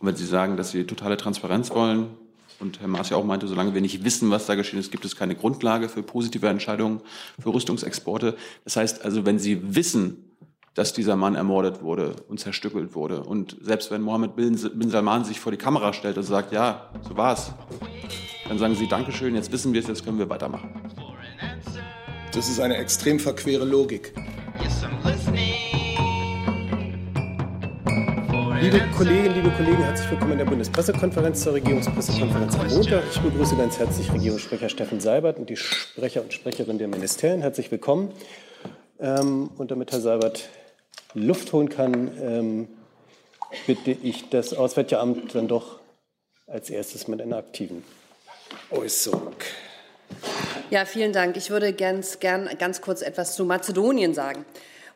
Und wenn Sie sagen, dass Sie totale Transparenz wollen, und Herr Maas ja auch meinte, solange wir nicht wissen, was da geschehen ist, gibt es keine Grundlage für positive Entscheidungen für Rüstungsexporte. Das heißt also, wenn Sie wissen, dass dieser Mann ermordet wurde und zerstückelt wurde. Und selbst wenn Mohammed bin Salman sich vor die Kamera stellt und sagt, ja, so war's, dann sagen Sie Dankeschön, jetzt wissen wir es, jetzt können wir weitermachen. Das ist eine extrem verquere Logik. Liebe Kolleginnen, liebe Kollegen, herzlich willkommen in der Bundespressekonferenz zur Regierungspressekonferenz am Montag. Ich begrüße ganz herzlich Regierungssprecher Steffen Seibert und die Sprecher und Sprecherinnen der Ministerien. Herzlich willkommen. Ähm, und damit Herr Seibert Luft holen kann, ähm, bitte ich das Auswärtige Amt dann doch als erstes mit einer aktiven Äußerung. Ja, vielen Dank. Ich würde ganz gern ganz kurz etwas zu Mazedonien sagen.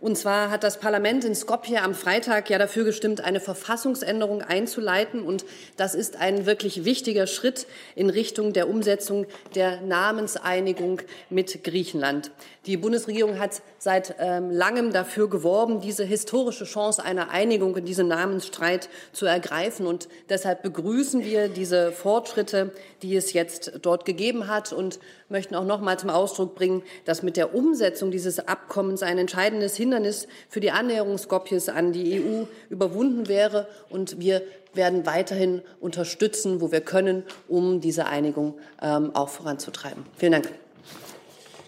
Und zwar hat das Parlament in Skopje am Freitag ja dafür gestimmt, eine Verfassungsänderung einzuleiten. Und das ist ein wirklich wichtiger Schritt in Richtung der Umsetzung der Namenseinigung mit Griechenland. Die Bundesregierung hat seit ähm, langem dafür geworben, diese historische Chance einer Einigung in diesem Namensstreit zu ergreifen. Und deshalb begrüßen wir diese Fortschritte, die es jetzt dort gegeben hat und möchten auch noch mal zum Ausdruck bringen, dass mit der Umsetzung dieses Abkommens ein entscheidendes Hindernis für die Annäherung Skopjes an die EU überwunden wäre. Und wir werden weiterhin unterstützen, wo wir können, um diese Einigung ähm, auch voranzutreiben. Vielen Dank.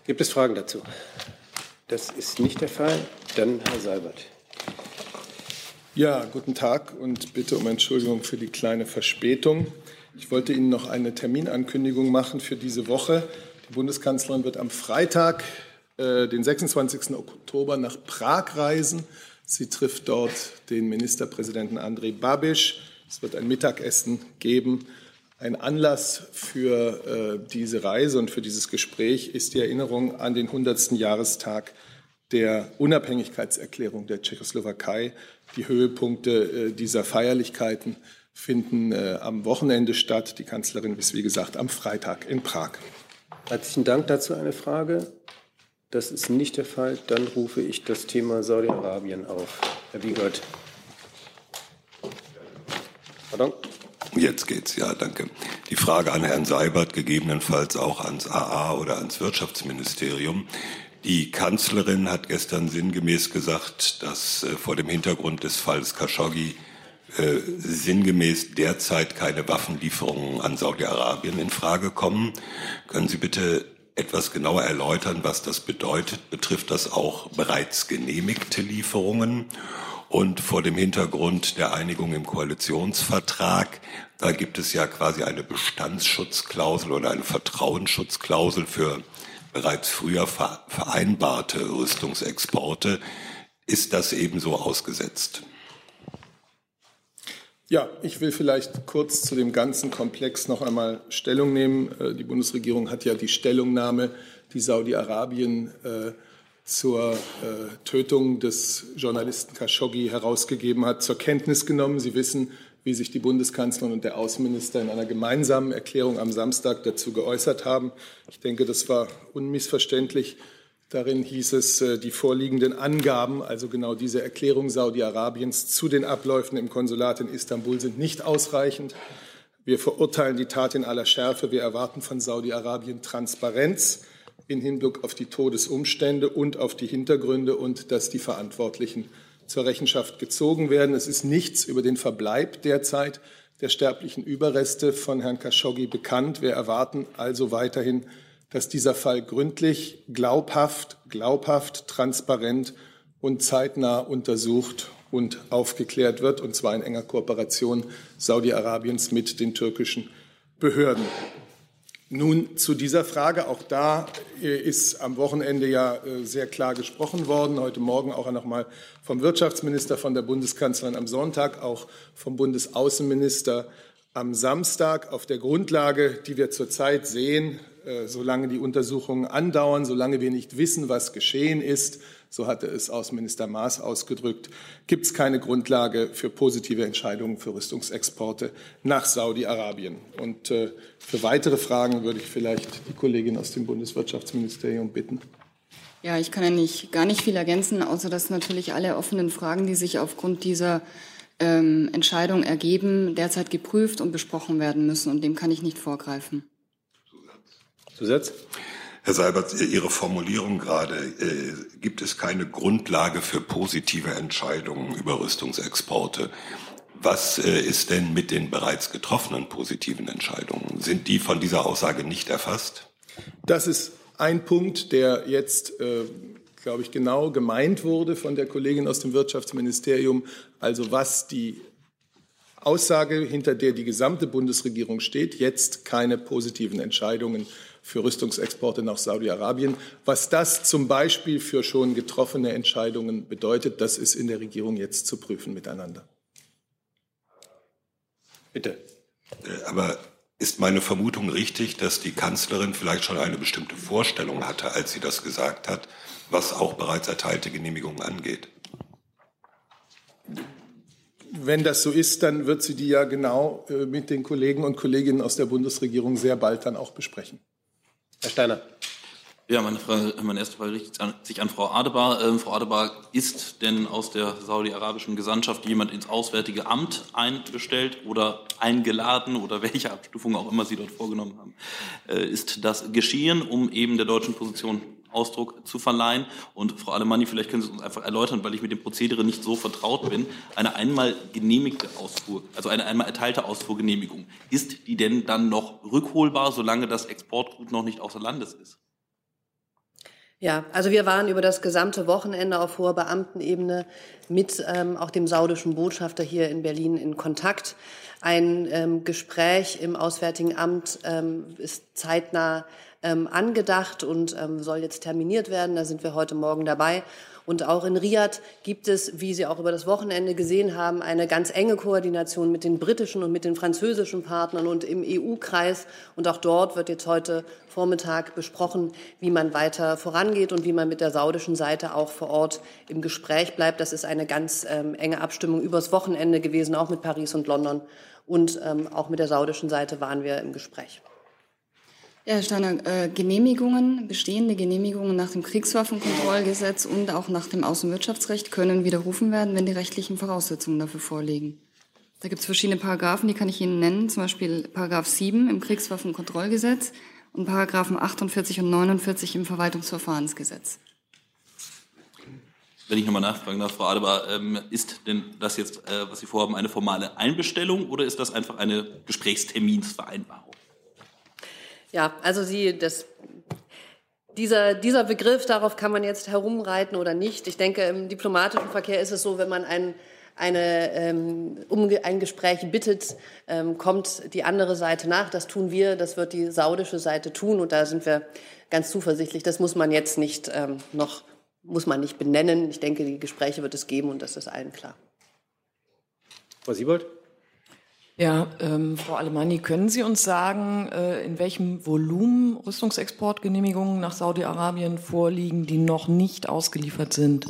Gibt es Fragen dazu? Das ist nicht der Fall. Dann Herr Seibert. Ja, guten Tag und bitte um Entschuldigung für die kleine Verspätung. Ich wollte Ihnen noch eine Terminankündigung machen für diese Woche. Die Bundeskanzlerin wird am Freitag, äh, den 26. Oktober, nach Prag reisen. Sie trifft dort den Ministerpräsidenten Andrej Babiš. Es wird ein Mittagessen geben. Ein Anlass für äh, diese Reise und für dieses Gespräch ist die Erinnerung an den 100. Jahrestag der Unabhängigkeitserklärung der Tschechoslowakei. Die Höhepunkte äh, dieser Feierlichkeiten finden äh, am Wochenende statt. Die Kanzlerin ist, wie gesagt, am Freitag in Prag. Herzlichen Dank. Dazu eine Frage. Das ist nicht der Fall. Dann rufe ich das Thema Saudi-Arabien auf. Herr Wiegert. Pardon? Jetzt geht's, ja, danke. Die Frage an Herrn Seibert, gegebenenfalls auch ans AA oder ans Wirtschaftsministerium. Die Kanzlerin hat gestern sinngemäß gesagt, dass äh, vor dem Hintergrund des Falls Khashoggi äh, sinngemäß derzeit keine Waffenlieferungen an Saudi-Arabien in Frage kommen. Können Sie bitte etwas genauer erläutern, was das bedeutet? Betrifft das auch bereits genehmigte Lieferungen? Und vor dem Hintergrund der Einigung im Koalitionsvertrag, da gibt es ja quasi eine Bestandsschutzklausel oder eine Vertrauensschutzklausel für bereits früher vereinbarte Rüstungsexporte. Ist das ebenso ausgesetzt? Ja, ich will vielleicht kurz zu dem ganzen Komplex noch einmal Stellung nehmen. Äh, die Bundesregierung hat ja die Stellungnahme, die Saudi-Arabien äh, zur äh, Tötung des Journalisten Khashoggi herausgegeben hat, zur Kenntnis genommen. Sie wissen, wie sich die Bundeskanzlerin und der Außenminister in einer gemeinsamen Erklärung am Samstag dazu geäußert haben. Ich denke, das war unmissverständlich. Darin hieß es, äh, die vorliegenden Angaben, also genau diese Erklärung Saudi-Arabiens zu den Abläufen im Konsulat in Istanbul sind nicht ausreichend. Wir verurteilen die Tat in aller Schärfe. Wir erwarten von Saudi-Arabien Transparenz in Hinblick auf die Todesumstände und auf die Hintergründe und dass die Verantwortlichen zur Rechenschaft gezogen werden. Es ist nichts über den Verbleib derzeit der sterblichen Überreste von Herrn Khashoggi bekannt. Wir erwarten also weiterhin, dass dieser Fall gründlich, glaubhaft, glaubhaft, transparent und zeitnah untersucht und aufgeklärt wird, und zwar in enger Kooperation Saudi-Arabiens mit den türkischen Behörden. Nun zu dieser Frage. Auch da äh, ist am Wochenende ja äh, sehr klar gesprochen worden. Heute Morgen auch noch mal vom Wirtschaftsminister, von der Bundeskanzlerin am Sonntag, auch vom Bundesaußenminister am Samstag. Auf der Grundlage, die wir zurzeit sehen, solange die Untersuchungen andauern, solange wir nicht wissen, was geschehen ist, so hatte es Außenminister Maas ausgedrückt, gibt es keine Grundlage für positive Entscheidungen für Rüstungsexporte nach Saudi-Arabien. Und äh, für weitere Fragen würde ich vielleicht die Kollegin aus dem Bundeswirtschaftsministerium bitten. Ja, ich kann ja nicht, gar nicht viel ergänzen, außer dass natürlich alle offenen Fragen, die sich aufgrund dieser ähm, Entscheidungen ergeben, derzeit geprüft und besprochen werden müssen. Und dem kann ich nicht vorgreifen. Zusatz? Herr Seibert, Ihre Formulierung gerade, äh, gibt es keine Grundlage für positive Entscheidungen über Rüstungsexporte. Was äh, ist denn mit den bereits getroffenen positiven Entscheidungen? Sind die von dieser Aussage nicht erfasst? Das ist ein Punkt, der jetzt, äh, glaube ich, genau gemeint wurde von der Kollegin aus dem Wirtschaftsministerium. Also was die Aussage, hinter der die gesamte Bundesregierung steht, jetzt keine positiven Entscheidungen für Rüstungsexporte nach Saudi-Arabien. Was das zum Beispiel für schon getroffene Entscheidungen bedeutet, das ist in der Regierung jetzt zu prüfen miteinander. Bitte. Äh, aber ist meine Vermutung richtig, dass die Kanzlerin vielleicht schon eine bestimmte Vorstellung hatte, als sie das gesagt hat, was auch bereits erteilte Genehmigungen angeht? Wenn das so ist, dann wird sie die ja genau äh, mit den Kollegen und Kolleginnen aus der Bundesregierung sehr bald dann auch besprechen. Herr Steiner. Ja, meine, Frage, meine erste Frage richtet sich an Frau Adebar. Ähm, Frau Adebar, ist denn aus der saudi-arabischen Gesandtschaft jemand ins Auswärtige Amt einbestellt oder eingeladen oder welche Abstufung auch immer Sie dort vorgenommen haben? Äh, ist das geschehen, um eben der deutschen Position Ausdruck zu verleihen? Und Frau Alemanni, vielleicht können Sie uns einfach erläutern, weil ich mit dem Prozedere nicht so vertraut bin. Eine einmal genehmigte Ausfuhr, also eine einmal erteilte Ausfuhrgenehmigung, ist die denn dann noch rückholbar, solange das Exportgut noch nicht außer Landes ist? Ja, also wir waren über das gesamte Wochenende auf hoher Beamtenebene mit ähm, auch dem saudischen Botschafter hier in Berlin in Kontakt. Ein ähm, Gespräch im Auswärtigen Amt ähm, ist zeitnah ähm, angedacht und ähm, soll jetzt terminiert werden. Da sind wir heute Morgen dabei. Und auch in Riyadh gibt es, wie Sie auch über das Wochenende gesehen haben, eine ganz enge Koordination mit den britischen und mit den französischen Partnern und im EU-Kreis. Und auch dort wird jetzt heute Vormittag besprochen, wie man weiter vorangeht und wie man mit der saudischen Seite auch vor Ort im Gespräch bleibt. Das ist eine ganz ähm, enge Abstimmung übers Wochenende gewesen, auch mit Paris und London. Und ähm, auch mit der saudischen Seite waren wir im Gespräch. Ja, Herr Steiner, äh, Genehmigungen, bestehende Genehmigungen nach dem Kriegswaffenkontrollgesetz und auch nach dem Außenwirtschaftsrecht können widerrufen werden, wenn die rechtlichen Voraussetzungen dafür vorliegen. Da gibt es verschiedene Paragraphen, die kann ich Ihnen nennen, zum Beispiel Paragraph 7 im Kriegswaffenkontrollgesetz und Paragraphen 48 und 49 im Verwaltungsverfahrensgesetz. Wenn ich nochmal nachfragen darf, Frau Adebar, ähm, ist denn das jetzt, äh, was Sie vorhaben, eine formale Einbestellung oder ist das einfach eine Gesprächsterminsvereinbarung? Ja, also Sie, das, dieser, dieser Begriff, darauf kann man jetzt herumreiten oder nicht. Ich denke, im diplomatischen Verkehr ist es so, wenn man ein, eine, ähm, um ein Gespräch bittet, ähm, kommt die andere Seite nach. Das tun wir, das wird die saudische Seite tun und da sind wir ganz zuversichtlich. Das muss man jetzt nicht ähm, noch, muss man nicht benennen. Ich denke, die Gespräche wird es geben und das ist allen klar. Frau Siebold? Ja, ähm, Frau Alemanni, können Sie uns sagen, äh, in welchem Volumen Rüstungsexportgenehmigungen nach Saudi-Arabien vorliegen, die noch nicht ausgeliefert sind?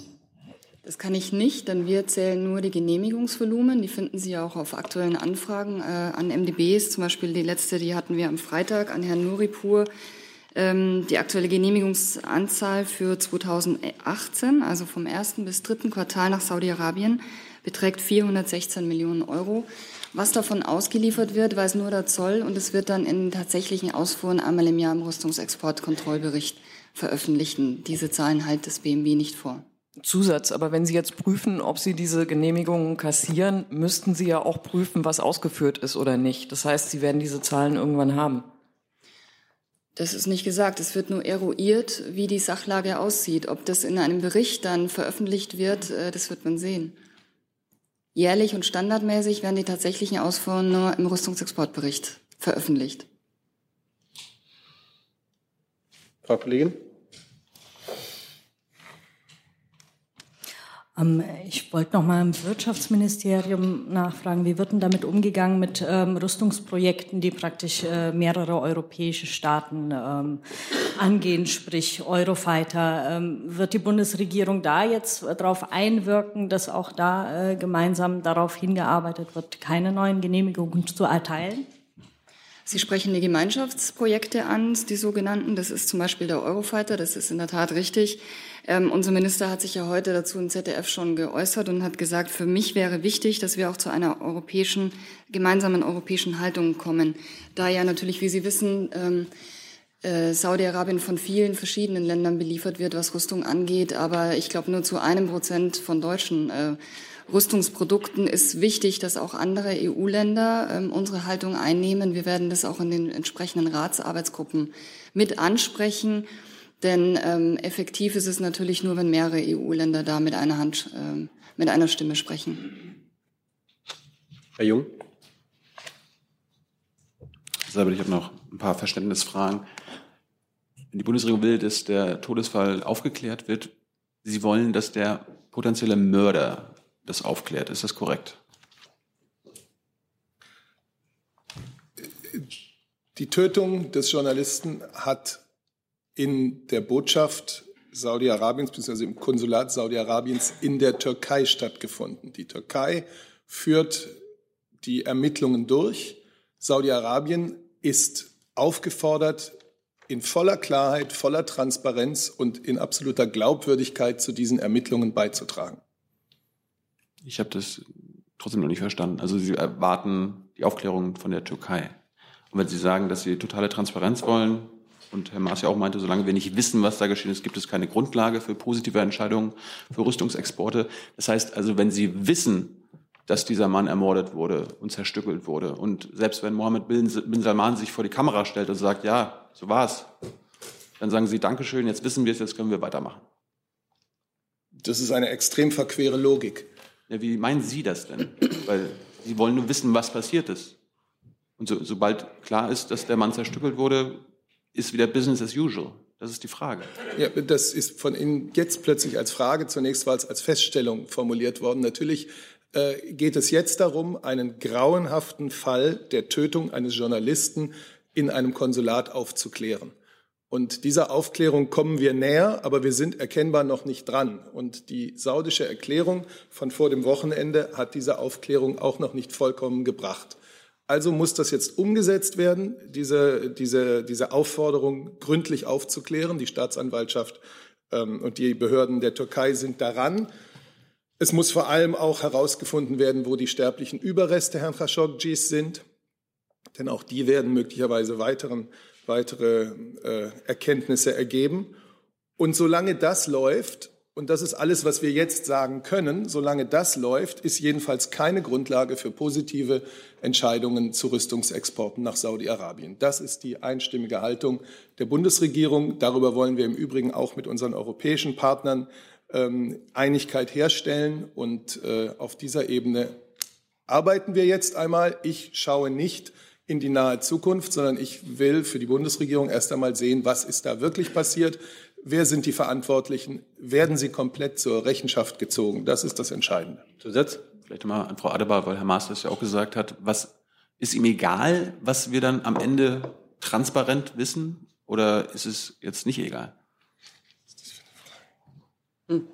Das kann ich nicht, denn wir zählen nur die Genehmigungsvolumen. Die finden Sie auch auf aktuellen Anfragen äh, an MDBs. Zum Beispiel die letzte, die hatten wir am Freitag an Herrn Nuripur. Ähm, die aktuelle Genehmigungsanzahl für 2018, also vom ersten bis dritten Quartal nach Saudi-Arabien, beträgt 416 Millionen Euro. Was davon ausgeliefert wird, weiß nur der Zoll und es wird dann in tatsächlichen Ausfuhren einmal im Jahr im Rüstungsexportkontrollbericht veröffentlichen. Diese Zahlen halt das BMW nicht vor. Zusatz, aber wenn Sie jetzt prüfen, ob Sie diese Genehmigungen kassieren, müssten Sie ja auch prüfen, was ausgeführt ist oder nicht. Das heißt, Sie werden diese Zahlen irgendwann haben. Das ist nicht gesagt. Es wird nur eruiert, wie die Sachlage aussieht. Ob das in einem Bericht dann veröffentlicht wird, äh, das wird man sehen. Jährlich und standardmäßig werden die tatsächlichen Ausfuhren nur im Rüstungsexportbericht veröffentlicht. Frau Kollegin? Ich wollte noch mal im Wirtschaftsministerium nachfragen, wie wird denn damit umgegangen mit ähm, Rüstungsprojekten, die praktisch äh, mehrere europäische Staaten ähm, angehen, sprich Eurofighter. Ähm, wird die Bundesregierung da jetzt darauf einwirken, dass auch da äh, gemeinsam darauf hingearbeitet wird, keine neuen Genehmigungen zu erteilen? Sie sprechen die Gemeinschaftsprojekte an, die sogenannten. Das ist zum Beispiel der Eurofighter, das ist in der Tat richtig. Ähm, unser Minister hat sich ja heute dazu im ZDF schon geäußert und hat gesagt, für mich wäre wichtig, dass wir auch zu einer europäischen, gemeinsamen europäischen Haltung kommen. Da ja natürlich, wie Sie wissen, ähm, äh, Saudi-Arabien von vielen verschiedenen Ländern beliefert wird, was Rüstung angeht, aber ich glaube nur zu einem Prozent von deutschen äh, Rüstungsprodukten ist wichtig, dass auch andere EU-Länder ähm, unsere Haltung einnehmen. Wir werden das auch in den entsprechenden Ratsarbeitsgruppen mit ansprechen. Denn ähm, effektiv ist es natürlich nur, wenn mehrere EU-Länder da mit einer Hand, ähm, mit einer Stimme sprechen. Herr Jung. Selber, ich habe noch ein paar Verständnisfragen. Wenn die Bundesregierung will, dass der Todesfall aufgeklärt wird, Sie wollen, dass der potenzielle Mörder das aufklärt. Ist das korrekt? Die Tötung des Journalisten hat in der Botschaft Saudi-Arabiens bzw. im Konsulat Saudi-Arabiens in der Türkei stattgefunden. Die Türkei führt die Ermittlungen durch. Saudi-Arabien ist aufgefordert, in voller Klarheit, voller Transparenz und in absoluter Glaubwürdigkeit zu diesen Ermittlungen beizutragen. Ich habe das trotzdem noch nicht verstanden. Also Sie erwarten die Aufklärung von der Türkei. Und wenn Sie sagen, dass Sie totale Transparenz wollen, und Herr Maas ja auch meinte, solange wir nicht wissen, was da geschehen ist, gibt es keine Grundlage für positive Entscheidungen für Rüstungsexporte. Das heißt also, wenn Sie wissen, dass dieser Mann ermordet wurde und zerstückelt wurde und selbst wenn Mohammed bin Salman sich vor die Kamera stellt und sagt, ja, so war's, dann sagen Sie Dankeschön, jetzt wissen wir es, jetzt können wir weitermachen. Das ist eine extrem verquere Logik. Ja, wie meinen Sie das denn? Weil Sie wollen nur wissen, was passiert ist. Und so, sobald klar ist, dass der Mann zerstückelt wurde, ist wieder Business as usual. Das ist die Frage. Ja, das ist von Ihnen jetzt plötzlich als Frage, zunächst war es als Feststellung formuliert worden. Natürlich äh, geht es jetzt darum, einen grauenhaften Fall der Tötung eines Journalisten in einem Konsulat aufzuklären. Und dieser Aufklärung kommen wir näher, aber wir sind erkennbar noch nicht dran. Und die saudische Erklärung von vor dem Wochenende hat diese Aufklärung auch noch nicht vollkommen gebracht. Also muss das jetzt umgesetzt werden, diese, diese, diese Aufforderung gründlich aufzuklären. Die Staatsanwaltschaft ähm, und die Behörden der Türkei sind daran. Es muss vor allem auch herausgefunden werden, wo die sterblichen Überreste Herrn Khashoggis sind, denn auch die werden möglicherweise weiteren weitere äh, Erkenntnisse ergeben. Und solange das läuft, und das ist alles, was wir jetzt sagen können, solange das läuft, ist jedenfalls keine Grundlage für positive Entscheidungen zu Rüstungsexporten nach Saudi-Arabien. Das ist die einstimmige Haltung der Bundesregierung. Darüber wollen wir im Übrigen auch mit unseren europäischen Partnern ähm, Einigkeit herstellen. Und äh, auf dieser Ebene arbeiten wir jetzt einmal. Ich schaue nicht in die nahe Zukunft, sondern ich will für die Bundesregierung erst einmal sehen, was ist da wirklich passiert, wer sind die Verantwortlichen, werden sie komplett zur Rechenschaft gezogen. Das ist das Entscheidende. Zusatz? Vielleicht mal an Frau Adebar, weil Herr Maas das ja auch gesagt hat. Was ist ihm egal, was wir dann am Ende transparent wissen? Oder ist es jetzt nicht egal? Hm.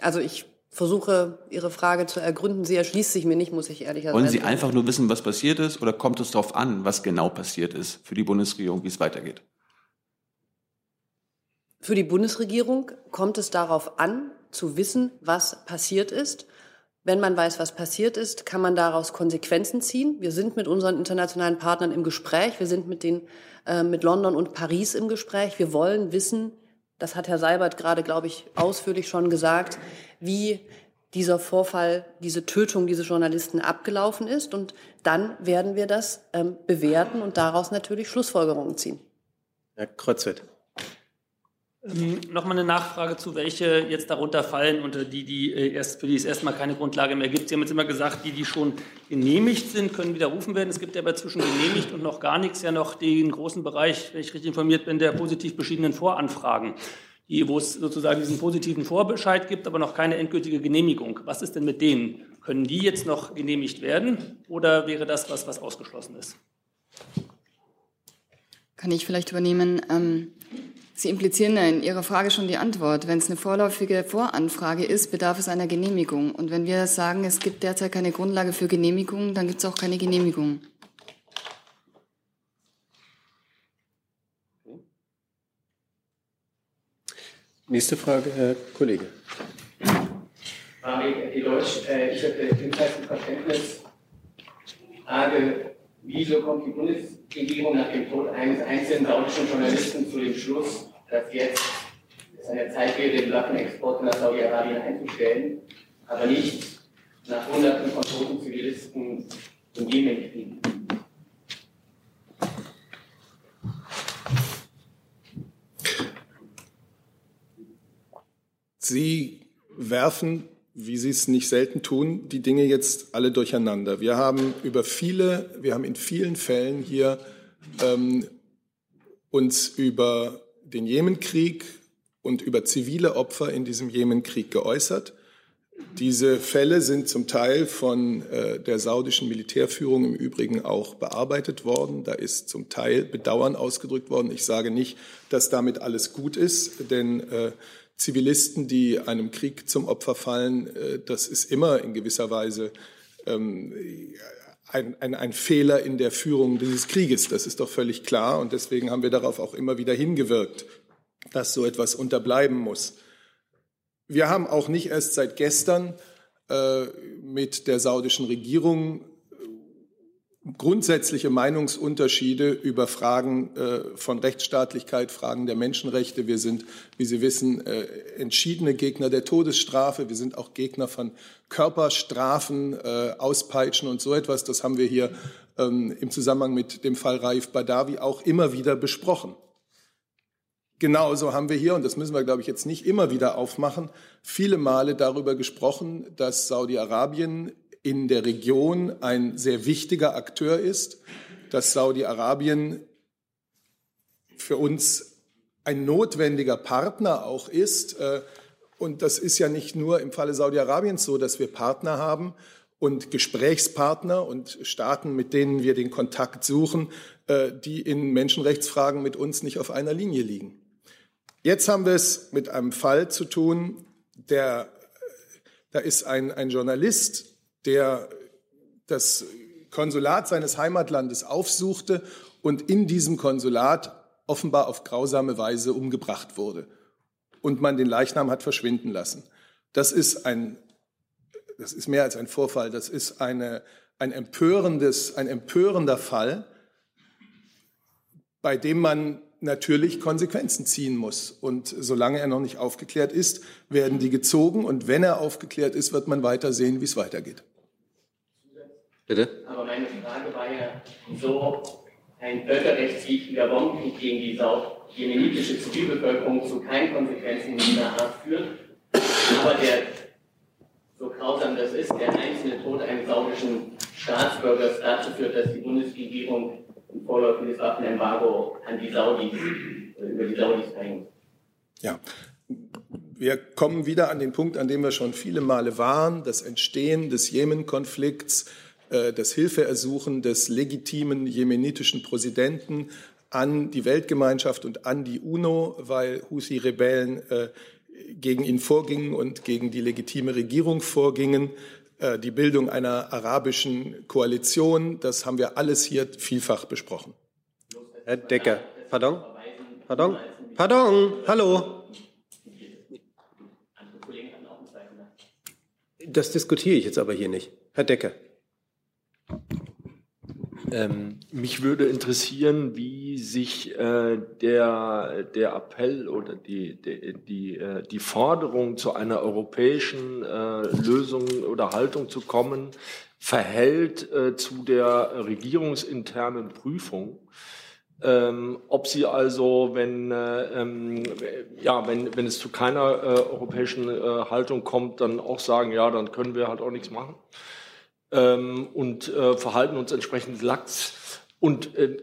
Also ich versuche, Ihre Frage zu ergründen. Sie erschließt sich mir nicht, muss ich ehrlich sagen. Wollen Sie einfach nur wissen, was passiert ist, oder kommt es darauf an, was genau passiert ist für die Bundesregierung, wie es weitergeht? Für die Bundesregierung kommt es darauf an, zu wissen, was passiert ist. Wenn man weiß, was passiert ist, kann man daraus Konsequenzen ziehen. Wir sind mit unseren internationalen Partnern im Gespräch. Wir sind mit den, äh, mit London und Paris im Gespräch. Wir wollen wissen, das hat Herr Seibert gerade, glaube ich, ausführlich schon gesagt, wie dieser Vorfall, diese Tötung dieses Journalisten abgelaufen ist. Und dann werden wir das ähm, bewerten und daraus natürlich Schlussfolgerungen ziehen. Herr Kreuzfeld. Ähm, Nochmal eine Nachfrage zu, welche jetzt darunter fallen unter die, die äh, erst, für die es erstmal keine Grundlage mehr gibt. Sie haben jetzt immer gesagt, die, die schon genehmigt sind, können widerrufen werden. Es gibt ja aber zwischen genehmigt und noch gar nichts ja noch den großen Bereich, wenn ich richtig informiert bin, der positiv beschiedenen Voranfragen, die, wo es sozusagen diesen positiven Vorbescheid gibt, aber noch keine endgültige Genehmigung. Was ist denn mit denen? Können die jetzt noch genehmigt werden oder wäre das was, was ausgeschlossen ist? Kann ich vielleicht übernehmen? Ähm Sie implizieren in Ihrer Frage schon die Antwort. Wenn es eine vorläufige Voranfrage ist, bedarf es einer Genehmigung. Und wenn wir sagen, es gibt derzeit keine Grundlage für Genehmigung, dann gibt es auch keine Genehmigung. Nächste Frage, Herr Kollege. Marek Elosch, äh, ich hätte ebenfalls ein Verständnis. Frage, wieso kommt die Bundesregierung nach dem Tod eines einzelnen saudischen Journalisten zu dem Schluss, dass jetzt es eine Zeit wäre, den Waffenexport nach Saudi-Arabien einzustellen, aber nicht nach Hunderten von toten Zivilisten im Jemenkrieg? Sie werfen, wie Sie es nicht selten tun, die Dinge jetzt alle durcheinander. Wir haben über viele, wir haben in vielen Fällen hier ähm, uns über den Jemenkrieg und über zivile Opfer in diesem Jemenkrieg geäußert. Diese Fälle sind zum Teil von äh, der saudischen Militärführung im Übrigen auch bearbeitet worden. Da ist zum Teil Bedauern ausgedrückt worden. Ich sage nicht, dass damit alles gut ist, denn äh, Zivilisten, die einem Krieg zum Opfer fallen, äh, das ist immer in gewisser Weise ähm, ein, ein, ein, Fehler in der Führung dieses Krieges. Das ist doch völlig klar. Und deswegen haben wir darauf auch immer wieder hingewirkt, dass so etwas unterbleiben muss. Wir haben auch nicht erst seit gestern äh, mit der saudischen Regierung grundsätzliche Meinungsunterschiede über Fragen äh, von Rechtsstaatlichkeit, Fragen der Menschenrechte. Wir sind, wie Sie wissen, äh, entschiedene Gegner der Todesstrafe. Wir sind auch Gegner von Körperstrafen, äh, Auspeitschen und so etwas. Das haben wir hier ähm, im Zusammenhang mit dem Fall Raif Badawi auch immer wieder besprochen. Genauso haben wir hier, und das müssen wir, glaube ich, jetzt nicht immer wieder aufmachen, viele Male darüber gesprochen, dass Saudi-Arabien in der Region ein sehr wichtiger Akteur ist, dass Saudi-Arabien für uns ein notwendiger Partner auch ist. Äh, und das ist ja nicht nur im Falle Saudi-Arabiens so, dass wir Partner haben und Gesprächspartner und Staaten, mit denen wir den Kontakt suchen, äh, die in Menschenrechtsfragen mit uns nicht auf einer Linie liegen. Jetzt haben wir es mit einem Fall zu tun, der, da ist ein, ein Journalist der das Konsulat seines Heimatlandes aufsuchte und in diesem Konsulat offenbar auf grausame Weise umgebracht wurde und man den Leichnam hat verschwinden lassen. Das ist ein, das ist mehr als ein Vorfall, das ist eine, ein empörendes, ein empörender Fall, bei dem man natürlich Konsequenzen ziehen muss. Und solange er noch nicht aufgeklärt ist, werden die gezogen. Und wenn er aufgeklärt ist, wird man weiter sehen, wie es weitergeht. Bitte? Aber meine Frage war ja, so ein völkerrechtswidriger Bombenkrieg gegen die jemenitische Zivilbevölkerung zu keinen Konsequenzen dieser Art führt, aber der, so grausam das ist, der einzelne Tod eines saudischen Staatsbürgers dazu führt, dass die Bundesregierung ein vorläufiges Waffenembargo an die Saudis, äh, über die Saudis verhängt. Ja, wir kommen wieder an den Punkt, an dem wir schon viele Male waren, das Entstehen des Jemen-Konflikts äh, das Hilfeersuchen des legitimen jemenitischen Präsidenten an die Weltgemeinschaft und an die UNO, weil Husi-Rebellen äh, gegen ihn vorgingen und gegen die legitime Regierung vorgingen. Äh, die Bildung einer arabischen Koalition, das haben wir alles hier vielfach besprochen. Herr Decker, pardon? Pardon? Pardon? Hallo? Das diskutiere ich jetzt aber hier nicht. Herr Decker. Ähm, mich würde interessieren, wie sich äh, der, der Appell oder die, die, die, äh, die Forderung zu einer europäischen äh, Lösung oder Haltung zu kommen, verhält äh, zu der regierungsinternen Prüfung. Ähm, ob sie also, wenn, äh, ähm, ja, wenn, wenn es zu keiner äh, europäischen Haltung kommt, dann auch sagen, ja, dann können wir halt auch nichts machen ähm, und äh, verhalten uns entsprechend lax. Und äh,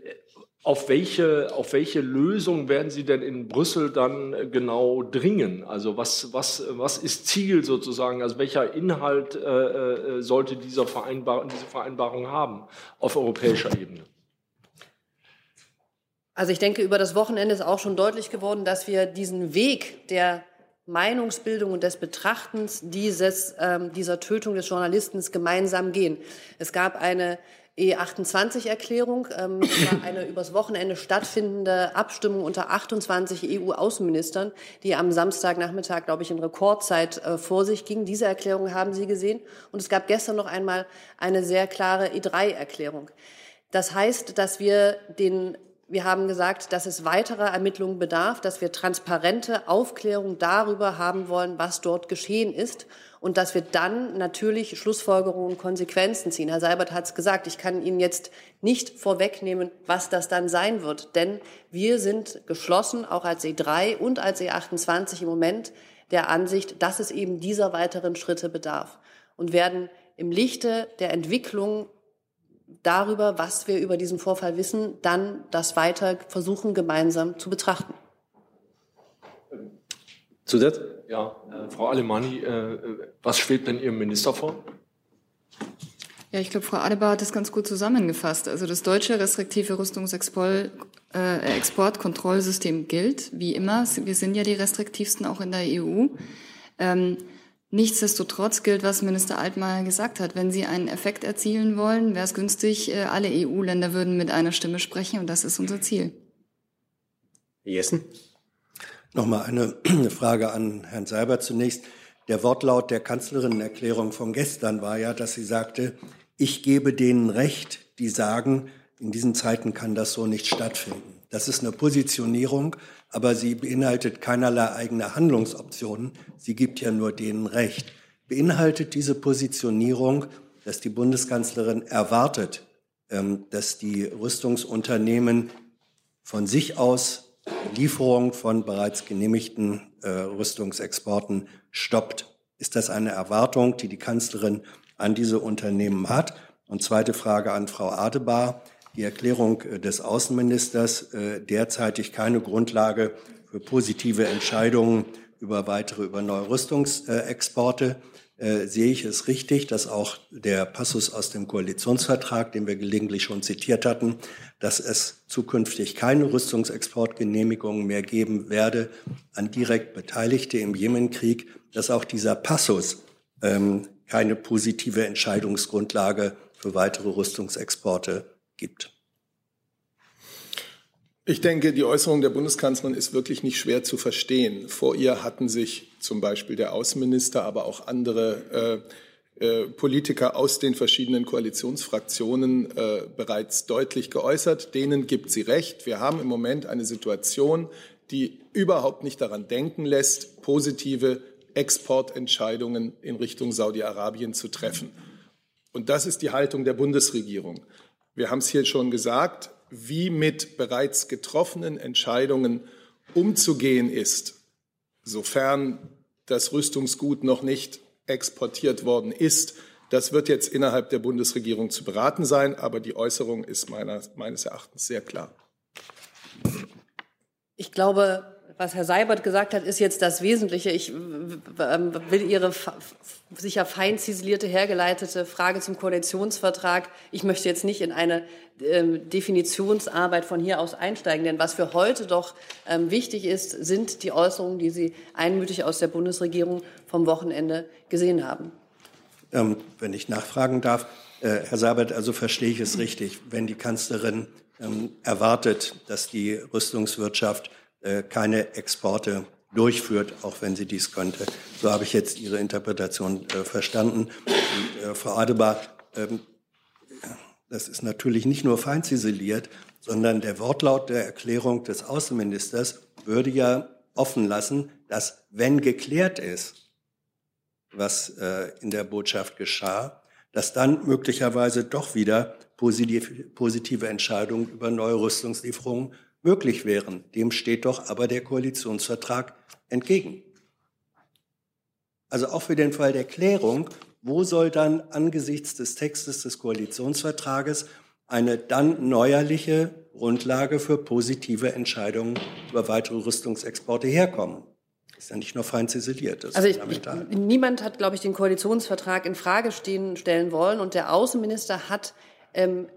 auf welche, auf welche Lösung werden Sie denn in Brüssel dann äh, genau dringen? Also was, was, was ist Ziel sozusagen? Also welcher Inhalt äh, äh, sollte dieser Vereinbar diese Vereinbarung haben auf europäischer Ebene? Also ich denke, über das Wochenende ist auch schon deutlich geworden, dass wir diesen Weg der Meinungsbildung und des Betrachtens dieses, ähm, dieser Tötung des Journalisten gemeinsam gehen. Es gab eine E28-Erklärung. Ähm, eine übers Wochenende stattfindende Abstimmung unter 28 EU-Außenministern, die am Samstagnachmittag, glaube ich, in Rekordzeit äh, vor sich ging. Diese Erklärung haben Sie gesehen. Und es gab gestern noch einmal eine sehr klare E3-Erklärung. Das heißt, dass wir den wir haben gesagt, dass es weiterer Ermittlungen bedarf, dass wir transparente Aufklärung darüber haben wollen, was dort geschehen ist und dass wir dann natürlich Schlussfolgerungen und Konsequenzen ziehen. Herr Seibert hat es gesagt, ich kann Ihnen jetzt nicht vorwegnehmen, was das dann sein wird, denn wir sind geschlossen, auch als E3 und als E28 im Moment der Ansicht, dass es eben dieser weiteren Schritte bedarf und werden im Lichte der Entwicklung darüber, was wir über diesen Vorfall wissen, dann das weiter versuchen, gemeinsam zu betrachten. Zusatz? Ja, äh, Frau Alemanni, äh, was schwebt denn Ihrem Minister vor? Ja, ich glaube, Frau Adebar hat das ganz gut zusammengefasst. Also das deutsche restriktive Rüstungsexportkontrollsystem äh, gilt, wie immer. Wir sind ja die restriktivsten auch in der EU. Ähm, Nichtsdestotrotz gilt, was Minister Altmaier gesagt hat. Wenn Sie einen Effekt erzielen wollen, wäre es günstig, äh, alle EU-Länder würden mit einer Stimme sprechen und das ist unser Ziel. Jessen? Nochmal eine Frage an Herrn Seibert zunächst. Der Wortlaut der Kanzlerinnenerklärung von gestern war ja, dass sie sagte, ich gebe denen Recht, die sagen, in diesen Zeiten kann das so nicht stattfinden. Das ist eine Positionierung, aber sie beinhaltet keinerlei eigene Handlungsoptionen. Sie gibt ja nur denen Recht. Beinhaltet diese Positionierung, dass die Bundeskanzlerin erwartet, ähm, dass die Rüstungsunternehmen von sich aus Lieferung von bereits genehmigten äh, Rüstungsexporten stoppt? Ist das eine Erwartung, die die Kanzlerin an diese Unternehmen hat? Und zweite Frage an Frau Adebar die Erklärung äh, des Außenministers äh, derzeitig keine Grundlage für positive Entscheidungen über weitere, über neue Rüstungsexporte. Äh, sehe ich es richtig, dass auch der Passus aus dem Koalitionsvertrag, den wir gelegentlich schon zitiert hatten, dass es zukünftig keine Rüstungsexportgenehmigungen mehr geben werde an direkt Beteiligte im Jemenkrieg, dass auch dieser Passus ähm, keine positive Entscheidungsgrundlage für weitere Rüstungsexporte gibt. Ich denke, die Äußerung der Bundeskanzlerin ist wirklich nicht schwer zu verstehen. Vor ihr hatten sich zum Beispiel der Außenminister, aber auch andere äh, äh, Politiker aus den verschiedenen Koalitionsfraktionen äh, bereits deutlich geäußert. Denen gibt sie recht. Wir haben im Moment eine Situation, die überhaupt nicht daran denken lässt, positive Exportentscheidungen in Richtung Saudi-Arabien zu treffen. Und das ist die Haltung der Bundesregierung. Wir haben es hier schon gesagt, wie mit bereits getroffenen Entscheidungen umzugehen ist, sofern das Rüstungsgut noch nicht exportiert worden ist. Das wird jetzt innerhalb der Bundesregierung zu beraten sein, aber die Äußerung ist meiner, meines Erachtens sehr klar. Ich glaube, was Herr Seibert gesagt hat, ist jetzt das Wesentliche. Ich will Ihre sicher fein ziselierte, hergeleitete Frage zum Koalitionsvertrag. Ich möchte jetzt nicht in eine ähm, Definitionsarbeit von hier aus einsteigen, denn was für heute doch ähm, wichtig ist, sind die Äußerungen, die Sie einmütig aus der Bundesregierung vom Wochenende gesehen haben. Ähm, wenn ich nachfragen darf, äh, Herr Seibert, also verstehe ich es richtig, wenn die Kanzlerin ähm, erwartet, dass die Rüstungswirtschaft keine Exporte durchführt, auch wenn sie dies könnte. So habe ich jetzt Ihre Interpretation äh, verstanden. Und, äh, Frau Adebar, ähm, das ist natürlich nicht nur fein ziseliert, sondern der Wortlaut der Erklärung des Außenministers würde ja offen lassen, dass wenn geklärt ist, was äh, in der Botschaft geschah, dass dann möglicherweise doch wieder positive, positive Entscheidungen über neue Rüstungslieferungen möglich wären. Dem steht doch aber der Koalitionsvertrag entgegen. Also auch für den Fall der Klärung, wo soll dann angesichts des Textes des Koalitionsvertrages eine dann neuerliche Grundlage für positive Entscheidungen über weitere Rüstungsexporte herkommen? Ist ja nicht nur fein ziseliert. also ich, niemand hat, glaube ich, den Koalitionsvertrag in Frage stehen, stellen wollen. Und der Außenminister hat ähm,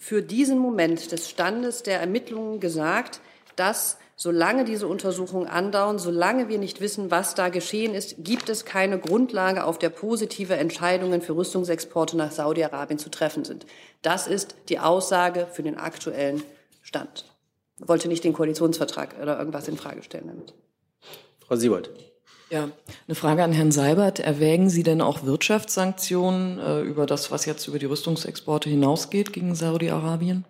für diesen Moment des Standes der Ermittlungen gesagt, dass Solange diese Untersuchungen andauern, solange wir nicht wissen, was da geschehen ist, gibt es keine Grundlage, auf der positive Entscheidungen für Rüstungsexporte nach Saudi-Arabien zu treffen sind. Das ist die Aussage für den aktuellen Stand. Ich wollte nicht den Koalitionsvertrag oder irgendwas in Frage stellen. Frau Siebold. Ja, eine Frage an Herrn Seibert. Erwägen Sie denn auch Wirtschaftssanktionen äh, über das, was jetzt über die Rüstungsexporte hinausgeht gegen Saudi-Arabien?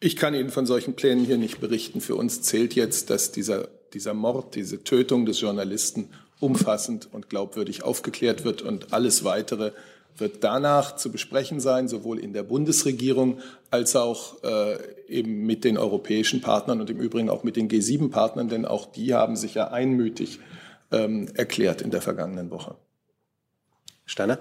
Ich kann Ihnen von solchen Plänen hier nicht berichten. Für uns zählt jetzt, dass dieser, dieser Mord, diese Tötung des Journalisten umfassend und glaubwürdig aufgeklärt wird und alles Weitere wird danach zu besprechen sein, sowohl in der Bundesregierung als auch äh, eben mit den europäischen Partnern und im Übrigen auch mit den G7-Partnern, denn auch die haben sich ja einmütig ähm, erklärt in der vergangenen Woche. Steiner?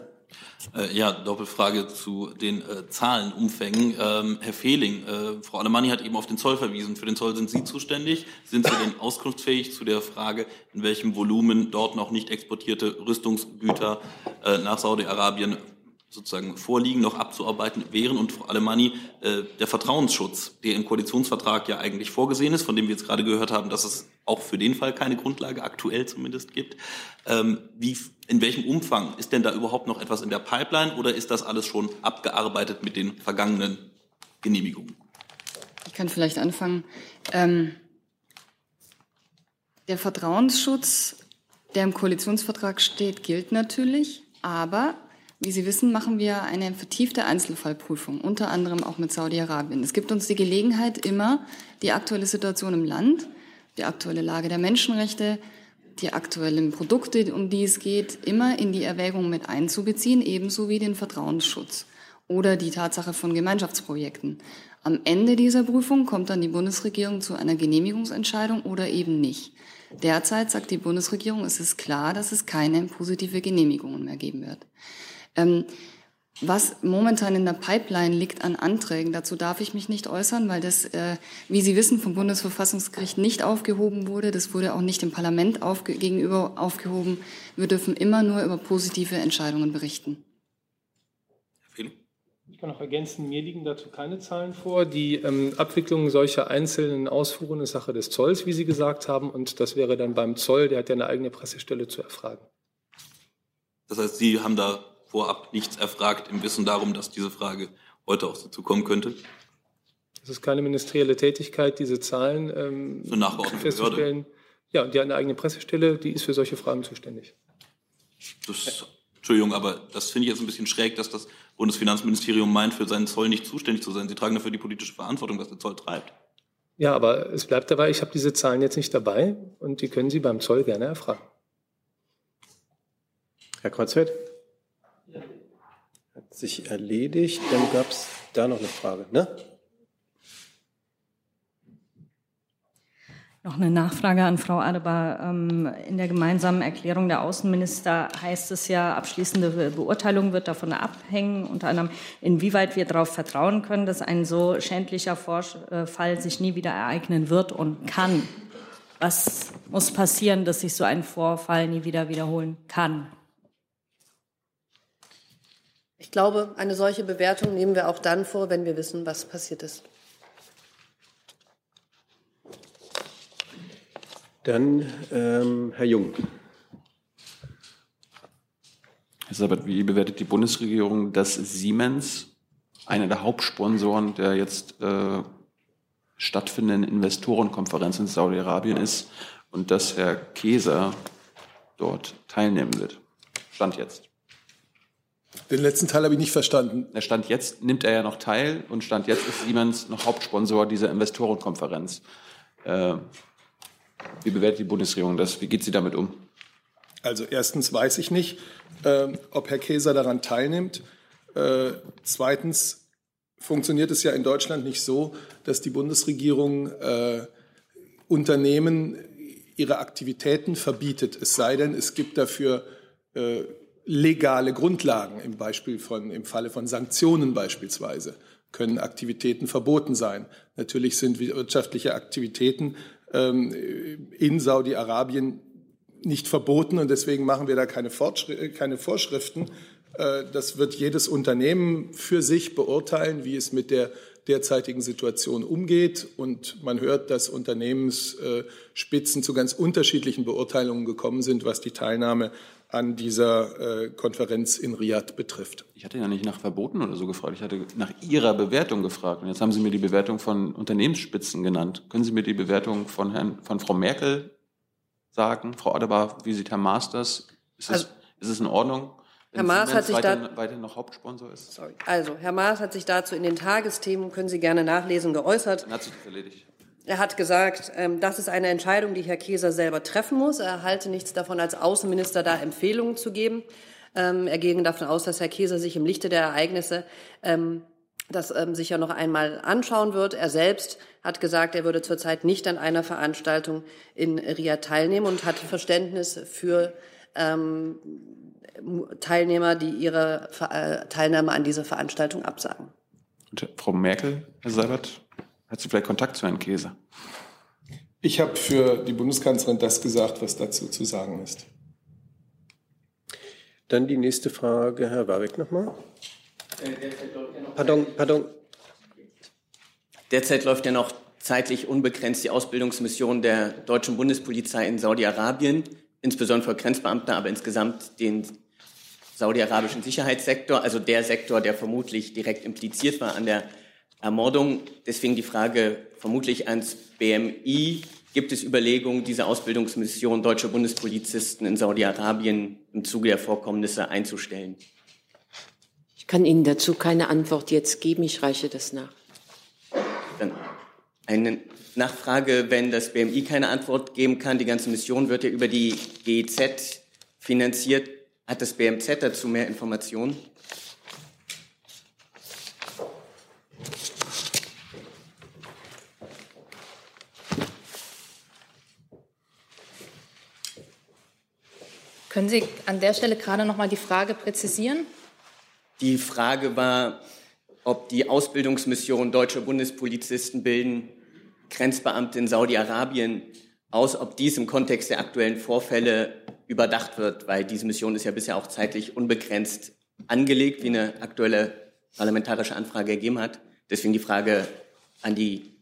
Äh, ja, Doppelfrage zu den äh, Zahlenumfängen. Ähm, Herr Fehling, äh, Frau Alemanni hat eben auf den Zoll verwiesen. Für den Zoll sind Sie zuständig. Sind Sie denn auskunftsfähig zu der Frage, in welchem Volumen dort noch nicht exportierte Rüstungsgüter äh, nach Saudi-Arabien sozusagen vorliegen, noch abzuarbeiten wären und Frau Alemanni äh, der Vertrauensschutz, der im Koalitionsvertrag ja eigentlich vorgesehen ist, von dem wir jetzt gerade gehört haben, dass es auch für den Fall keine Grundlage aktuell zumindest gibt. Ähm, wie, in welchem Umfang ist denn da überhaupt noch etwas in der Pipeline oder ist das alles schon abgearbeitet mit den vergangenen Genehmigungen? Ich kann vielleicht anfangen. Ähm, der Vertrauensschutz, der im Koalitionsvertrag steht, gilt natürlich, aber wie Sie wissen, machen wir eine vertiefte Einzelfallprüfung, unter anderem auch mit Saudi-Arabien. Es gibt uns die Gelegenheit, immer die aktuelle Situation im Land, die aktuelle Lage der Menschenrechte, die aktuellen Produkte, um die es geht, immer in die Erwägung mit einzubeziehen, ebenso wie den Vertrauensschutz oder die Tatsache von Gemeinschaftsprojekten. Am Ende dieser Prüfung kommt dann die Bundesregierung zu einer Genehmigungsentscheidung oder eben nicht. Derzeit sagt die Bundesregierung, es ist klar, dass es keine positive Genehmigungen mehr geben wird. Ähm, was momentan in der Pipeline liegt an Anträgen, dazu darf ich mich nicht äußern, weil das, äh, wie Sie wissen, vom Bundesverfassungsgericht nicht aufgehoben wurde. Das wurde auch nicht dem Parlament aufge gegenüber aufgehoben. Wir dürfen immer nur über positive Entscheidungen berichten. Ich kann noch ergänzen, mir liegen dazu keine Zahlen vor. Die ähm, Abwicklung solcher einzelnen Ausfuhren ist Sache des Zolls, wie Sie gesagt haben. Und das wäre dann beim Zoll, der hat ja eine eigene Pressestelle zu erfragen. Das heißt, Sie haben da vorab nichts erfragt, im Wissen darum, dass diese Frage heute auch dazu kommen könnte? Es ist keine ministerielle Tätigkeit, diese Zahlen ähm, so festzustellen. Ja, und die hat eine eigene Pressestelle, die ist für solche Fragen zuständig. Das, Entschuldigung, aber das finde ich jetzt ein bisschen schräg, dass das Bundesfinanzministerium meint, für seinen Zoll nicht zuständig zu sein. Sie tragen dafür die politische Verantwortung, was der Zoll treibt. Ja, aber es bleibt dabei, ich habe diese Zahlen jetzt nicht dabei und die können Sie beim Zoll gerne erfragen. Herr Kreuzfeld? Sich erledigt. Dann gab es da noch eine Frage. Ne? Noch eine Nachfrage an Frau Adebar. Ähm, in der gemeinsamen Erklärung der Außenminister heißt es ja, abschließende Beurteilung wird davon abhängen, unter anderem, inwieweit wir darauf vertrauen können, dass ein so schändlicher Vorfall sich nie wieder ereignen wird und kann. Was muss passieren, dass sich so ein Vorfall nie wieder wiederholen kann? Ich glaube, eine solche Bewertung nehmen wir auch dann vor, wenn wir wissen, was passiert ist. Dann ähm, Herr Jung. Herr Sabat, wie bewertet die Bundesregierung, dass Siemens, einer der Hauptsponsoren der jetzt äh, stattfindenden Investorenkonferenz in Saudi-Arabien ist und dass Herr Keser dort teilnehmen wird? Stand jetzt. Den letzten Teil habe ich nicht verstanden. Der Stand jetzt nimmt er ja noch teil und Stand jetzt ist Siemens noch Hauptsponsor dieser Investorenkonferenz. Äh, wie bewertet die Bundesregierung das? Wie geht sie damit um? Also erstens weiß ich nicht, äh, ob Herr Käser daran teilnimmt. Äh, zweitens funktioniert es ja in Deutschland nicht so, dass die Bundesregierung äh, Unternehmen ihre Aktivitäten verbietet. Es sei denn, es gibt dafür äh, legale Grundlagen. Im Beispiel von, im Falle von Sanktionen beispielsweise können Aktivitäten verboten sein. Natürlich sind wirtschaftliche Aktivitäten ähm, in Saudi-Arabien nicht verboten und deswegen machen wir da keine, keine Vorschriften. Äh, das wird jedes Unternehmen für sich beurteilen, wie es mit der derzeitigen Situation umgeht. Und man hört, dass Unternehmensspitzen zu ganz unterschiedlichen Beurteilungen gekommen sind, was die Teilnahme an dieser äh, Konferenz in Riyadh betrifft. Ich hatte ja nicht nach Verboten oder so gefragt, ich hatte nach Ihrer Bewertung gefragt. Und jetzt haben Sie mir die Bewertung von Unternehmensspitzen genannt. Können Sie mir die Bewertung von, Herrn, von Frau Merkel sagen? Frau Adebar, wie sieht Herr Maas Ist, also, es, ist es in Ordnung? Herr Maas hat sich weiter, da, weiterhin noch Hauptsponsor ist. Sorry. Also, Herr Maas hat sich dazu in den Tagesthemen, können Sie gerne nachlesen, geäußert. Dann hat sich das erledigt. Er hat gesagt, ähm, das ist eine Entscheidung, die Herr Käser selber treffen muss. Er halte nichts davon, als Außenminister da Empfehlungen zu geben. Ähm, er ging davon aus, dass Herr Käser sich im Lichte der Ereignisse ähm, das sicher noch einmal anschauen wird. Er selbst hat gesagt, er würde zurzeit nicht an einer Veranstaltung in Riyadh teilnehmen und hat Verständnis für Teilnehmer, die ihre äh, Teilnahme an dieser Veranstaltung absagen. Frau Merkel, Herr Seibert, hat sie vielleicht Kontakt zu Herrn Käse? Ich habe für die Bundeskanzlerin das gesagt, was dazu zu sagen ist. Dann die nächste Frage, Herr Warwick nochmal. Pardon, pardon. Derzeit läuft ja noch zeitlich unbegrenzt die Ausbildungsmission der deutschen Bundespolizei in Saudi-Arabien, insbesondere für Grenzbeamte, aber insgesamt den saudi-arabischen Sicherheitssektor, also der Sektor, der vermutlich direkt impliziert war an der Ermordung. Deswegen die Frage vermutlich ans BMI. Gibt es Überlegungen, diese Ausbildungsmission deutscher Bundespolizisten in Saudi-Arabien im Zuge der Vorkommnisse einzustellen? Ich kann Ihnen dazu keine Antwort jetzt geben. Ich reiche das nach. Dann eine Nachfrage, wenn das BMI keine Antwort geben kann. Die ganze Mission wird ja über die GEZ finanziert. Hat das BMZ dazu mehr Informationen? Können Sie an der Stelle gerade noch mal die Frage präzisieren? Die Frage war, ob die Ausbildungsmission deutscher Bundespolizisten bilden Grenzbeamte in Saudi-Arabien aus, ob dies im Kontext der aktuellen Vorfälle überdacht wird, weil diese Mission ist ja bisher auch zeitlich unbegrenzt angelegt, wie eine aktuelle parlamentarische Anfrage ergeben hat. Deswegen die Frage an die,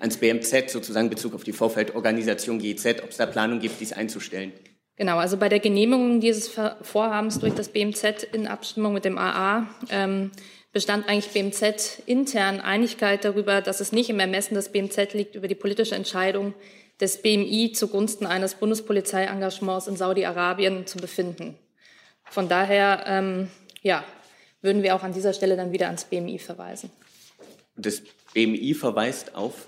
ans BMZ sozusagen in Bezug auf die Vorfeldorganisation GIZ, ob es da Planung gibt, dies einzustellen. Genau, also bei der Genehmigung dieses Vorhabens durch das BMZ in Abstimmung mit dem AA ähm, bestand eigentlich BMZ intern Einigkeit darüber, dass es nicht im Ermessen des BMZ liegt, über die politische Entscheidung des BMI zugunsten eines Bundespolizeiengagements in Saudi-Arabien zu befinden. Von daher ähm, ja, würden wir auch an dieser Stelle dann wieder ans BMI verweisen. Das BMI verweist auf?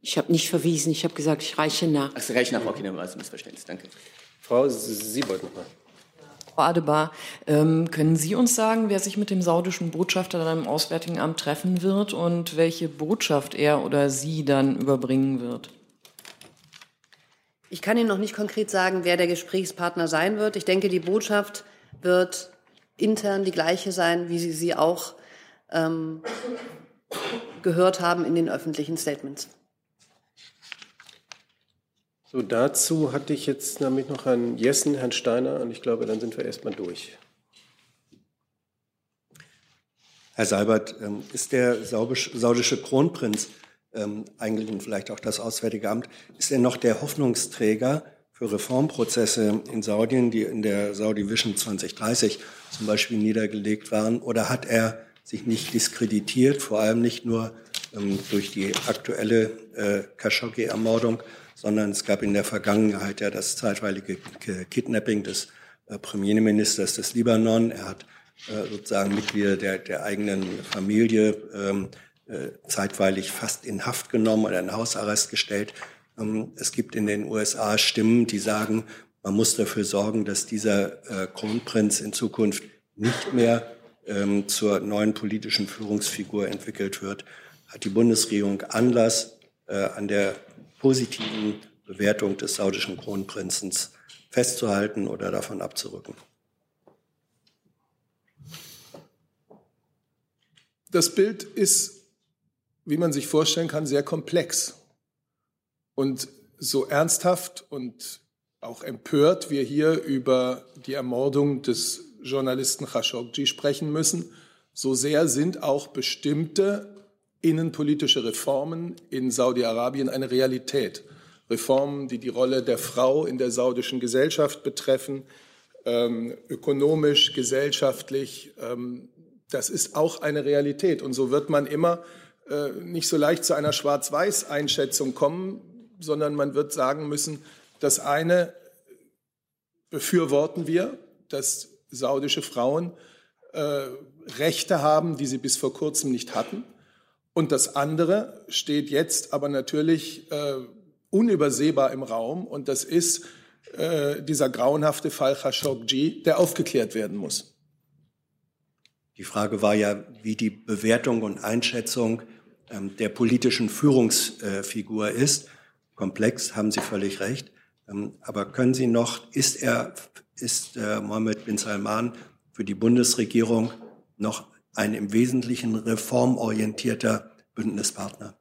Ich habe nicht verwiesen, ich habe gesagt, ich reiche nach. Ach, Sie reichen nach, okay, dann war es ein Missverständnis, danke. Frau Siebold nochmal. Frau Adebar, ähm, können Sie uns sagen, wer sich mit dem saudischen Botschafter dann im Auswärtigen Amt treffen wird und welche Botschaft er oder sie dann überbringen wird? Ich kann Ihnen noch nicht konkret sagen, wer der Gesprächspartner sein wird. Ich denke, die Botschaft wird intern die gleiche sein, wie Sie sie auch ähm, gehört haben in den öffentlichen Statements. So, dazu hatte ich jetzt nämlich noch Herrn Jessen, Herrn Steiner und ich glaube, dann sind wir erstmal durch. Herr Seibert, ähm, ist der saudische Kronprinz ähm, eigentlich und vielleicht auch das Auswärtige Amt, ist er noch der Hoffnungsträger für Reformprozesse in Saudien, die in der Saudi Vision 2030 zum Beispiel niedergelegt waren? Oder hat er sich nicht diskreditiert, vor allem nicht nur ähm, durch die aktuelle äh, Khashoggi-Ermordung, sondern es gab in der Vergangenheit ja das zeitweilige Kidnapping des äh, Premierministers des Libanon. Er hat äh, sozusagen Mitglieder der, der eigenen Familie ähm, äh, zeitweilig fast in Haft genommen oder in Hausarrest gestellt. Ähm, es gibt in den USA Stimmen, die sagen, man muss dafür sorgen, dass dieser Kronprinz in Zukunft nicht mehr ähm, zur neuen politischen Führungsfigur entwickelt wird. Hat die Bundesregierung Anlass, an der positiven Bewertung des saudischen Kronprinzens festzuhalten oder davon abzurücken? Das Bild ist wie man sich vorstellen kann, sehr komplex. Und so ernsthaft und auch empört wir hier über die Ermordung des Journalisten Khashoggi sprechen müssen, so sehr sind auch bestimmte innenpolitische Reformen in Saudi-Arabien eine Realität. Reformen, die die Rolle der Frau in der saudischen Gesellschaft betreffen, ähm, ökonomisch, gesellschaftlich. Ähm, das ist auch eine Realität. Und so wird man immer äh, nicht so leicht zu einer Schwarz-Weiß-Einschätzung kommen, sondern man wird sagen müssen, das eine befürworten wir, dass saudische Frauen äh, Rechte haben, die sie bis vor kurzem nicht hatten. Und das andere steht jetzt aber natürlich äh, unübersehbar im Raum und das ist äh, dieser grauenhafte Fall Khashoggi, der aufgeklärt werden muss. Die Frage war ja, wie die Bewertung und Einschätzung ähm, der politischen Führungsfigur ist. Komplex, haben Sie völlig recht. Ähm, aber können Sie noch, ist er, ist äh, Mohammed bin Salman für die Bundesregierung noch ein im Wesentlichen reformorientierter Bündnispartner?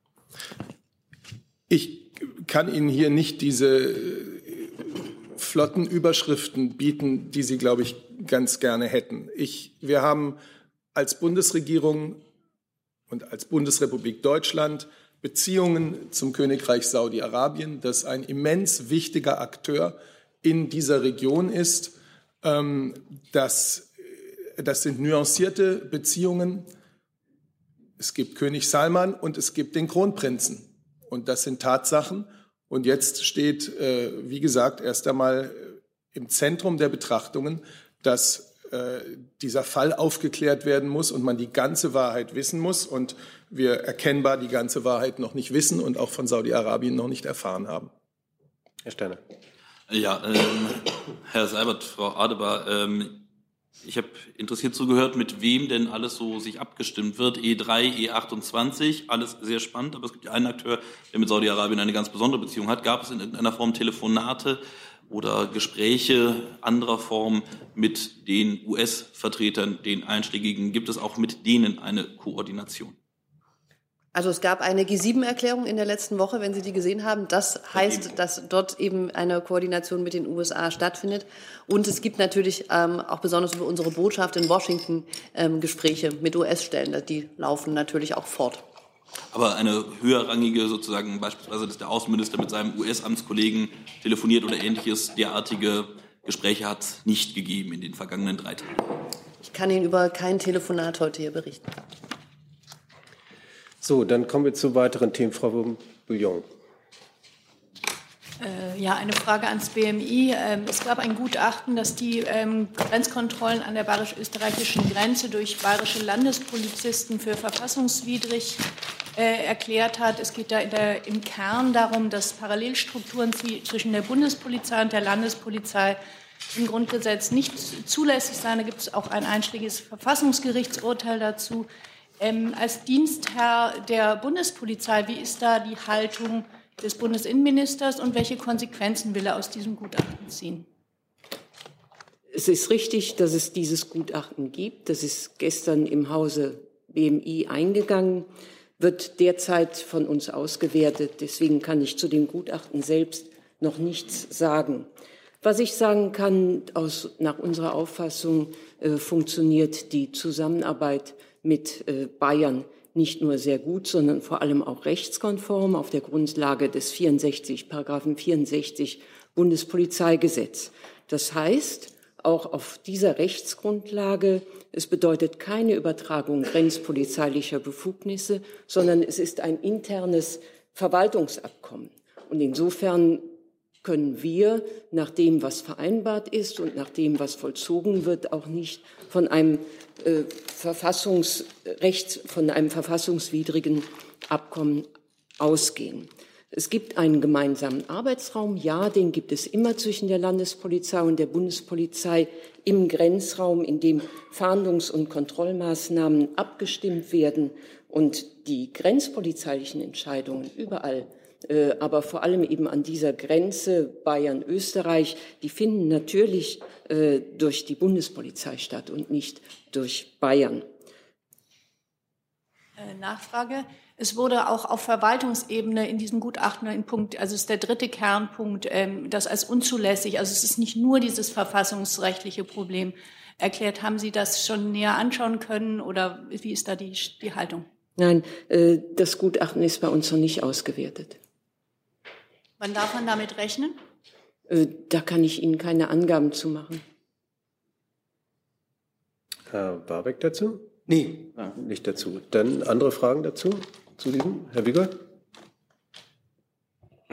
Ich kann Ihnen hier nicht diese äh, flotten Überschriften bieten, die Sie, glaube ich, ganz gerne hätten. Ich, wir haben als Bundesregierung und als Bundesrepublik Deutschland Beziehungen zum Königreich Saudi-Arabien, das ein immens wichtiger Akteur in dieser Region ist. Ähm, das, das sind nuancierte Beziehungen. Es gibt König Salman und es gibt den Kronprinzen. Und das sind Tatsachen. Und jetzt steht, äh, wie gesagt, erst einmal im Zentrum der Betrachtungen, dass äh, dieser Fall aufgeklärt werden muss und man die ganze Wahrheit wissen muss und wir erkennbar die ganze Wahrheit noch nicht wissen und auch von Saudi-Arabien noch nicht erfahren haben. Herr Steiner. Ja, ähm, Herr Seibert, Frau Adebar, ähm, ich habe interessiert zugehört, mit wem denn alles so sich abgestimmt wird. E3, E28, alles sehr spannend, aber es gibt ja einen Akteur, der mit Saudi-Arabien eine ganz besondere Beziehung hat. Gab es in irgendeiner Form Telefonate oder Gespräche anderer Form mit den US-Vertretern, den Einschlägigen? Gibt es auch mit denen eine Koordination? Also es gab eine G7-Erklärung in der letzten Woche, wenn Sie die gesehen haben. Das heißt, dass dort eben eine Koordination mit den USA stattfindet. Und es gibt natürlich ähm, auch besonders über unsere Botschaft in Washington ähm, Gespräche mit US-Stellen. Die laufen natürlich auch fort. Aber eine höherrangige sozusagen beispielsweise, dass der Außenminister mit seinem US-Amtskollegen telefoniert oder ähnliches, derartige Gespräche hat es nicht gegeben in den vergangenen drei Tagen. Ich kann Ihnen über kein Telefonat heute hier berichten. So, dann kommen wir zu weiteren Themen. Frau Bouillon. Äh, ja, eine Frage ans BMI. Ähm, es gab ein Gutachten, das die ähm, Grenzkontrollen an der bayerisch-österreichischen Grenze durch bayerische Landespolizisten für verfassungswidrig äh, erklärt hat. Es geht da der, im Kern darum, dass Parallelstrukturen zwischen der Bundespolizei und der Landespolizei im Grundgesetz nicht zulässig seien. Da gibt es auch ein einschlägiges Verfassungsgerichtsurteil dazu. Ähm, als Dienstherr der Bundespolizei, wie ist da die Haltung des Bundesinnenministers und welche Konsequenzen will er aus diesem Gutachten ziehen? Es ist richtig, dass es dieses Gutachten gibt. Das ist gestern im Hause BMI eingegangen, wird derzeit von uns ausgewertet. Deswegen kann ich zu dem Gutachten selbst noch nichts sagen. Was ich sagen kann, aus, nach unserer Auffassung äh, funktioniert die Zusammenarbeit mit äh, Bayern nicht nur sehr gut, sondern vor allem auch rechtskonform auf der Grundlage des 64, Paragraphen 64 Bundespolizeigesetz. Das heißt, auch auf dieser Rechtsgrundlage, es bedeutet keine Übertragung grenzpolizeilicher Befugnisse, sondern es ist ein internes Verwaltungsabkommen. Und insofern können wir nach dem, was vereinbart ist und nach dem, was vollzogen wird, auch nicht von einem äh, Verfassungsrecht, von einem verfassungswidrigen Abkommen ausgehen. Es gibt einen gemeinsamen Arbeitsraum, ja, den gibt es immer zwischen der Landespolizei und der Bundespolizei im Grenzraum, in dem Fahndungs- und Kontrollmaßnahmen abgestimmt werden und die grenzpolizeilichen Entscheidungen überall aber vor allem eben an dieser Grenze Bayern-Österreich, die finden natürlich äh, durch die Bundespolizei statt und nicht durch Bayern. Äh, Nachfrage. Es wurde auch auf Verwaltungsebene in diesem Gutachten in Punkt, also es ist der dritte Kernpunkt, ähm, das als unzulässig, also es ist nicht nur dieses verfassungsrechtliche Problem erklärt. Haben Sie das schon näher anschauen können oder wie ist da die, die Haltung? Nein, äh, das Gutachten ist bei uns noch nicht ausgewertet. Wann darf man damit rechnen? Äh, da kann ich Ihnen keine Angaben zu machen. Herr Barbeck dazu? Nee, nicht dazu. Dann andere Fragen dazu, zu diesem? Herr Wiegold?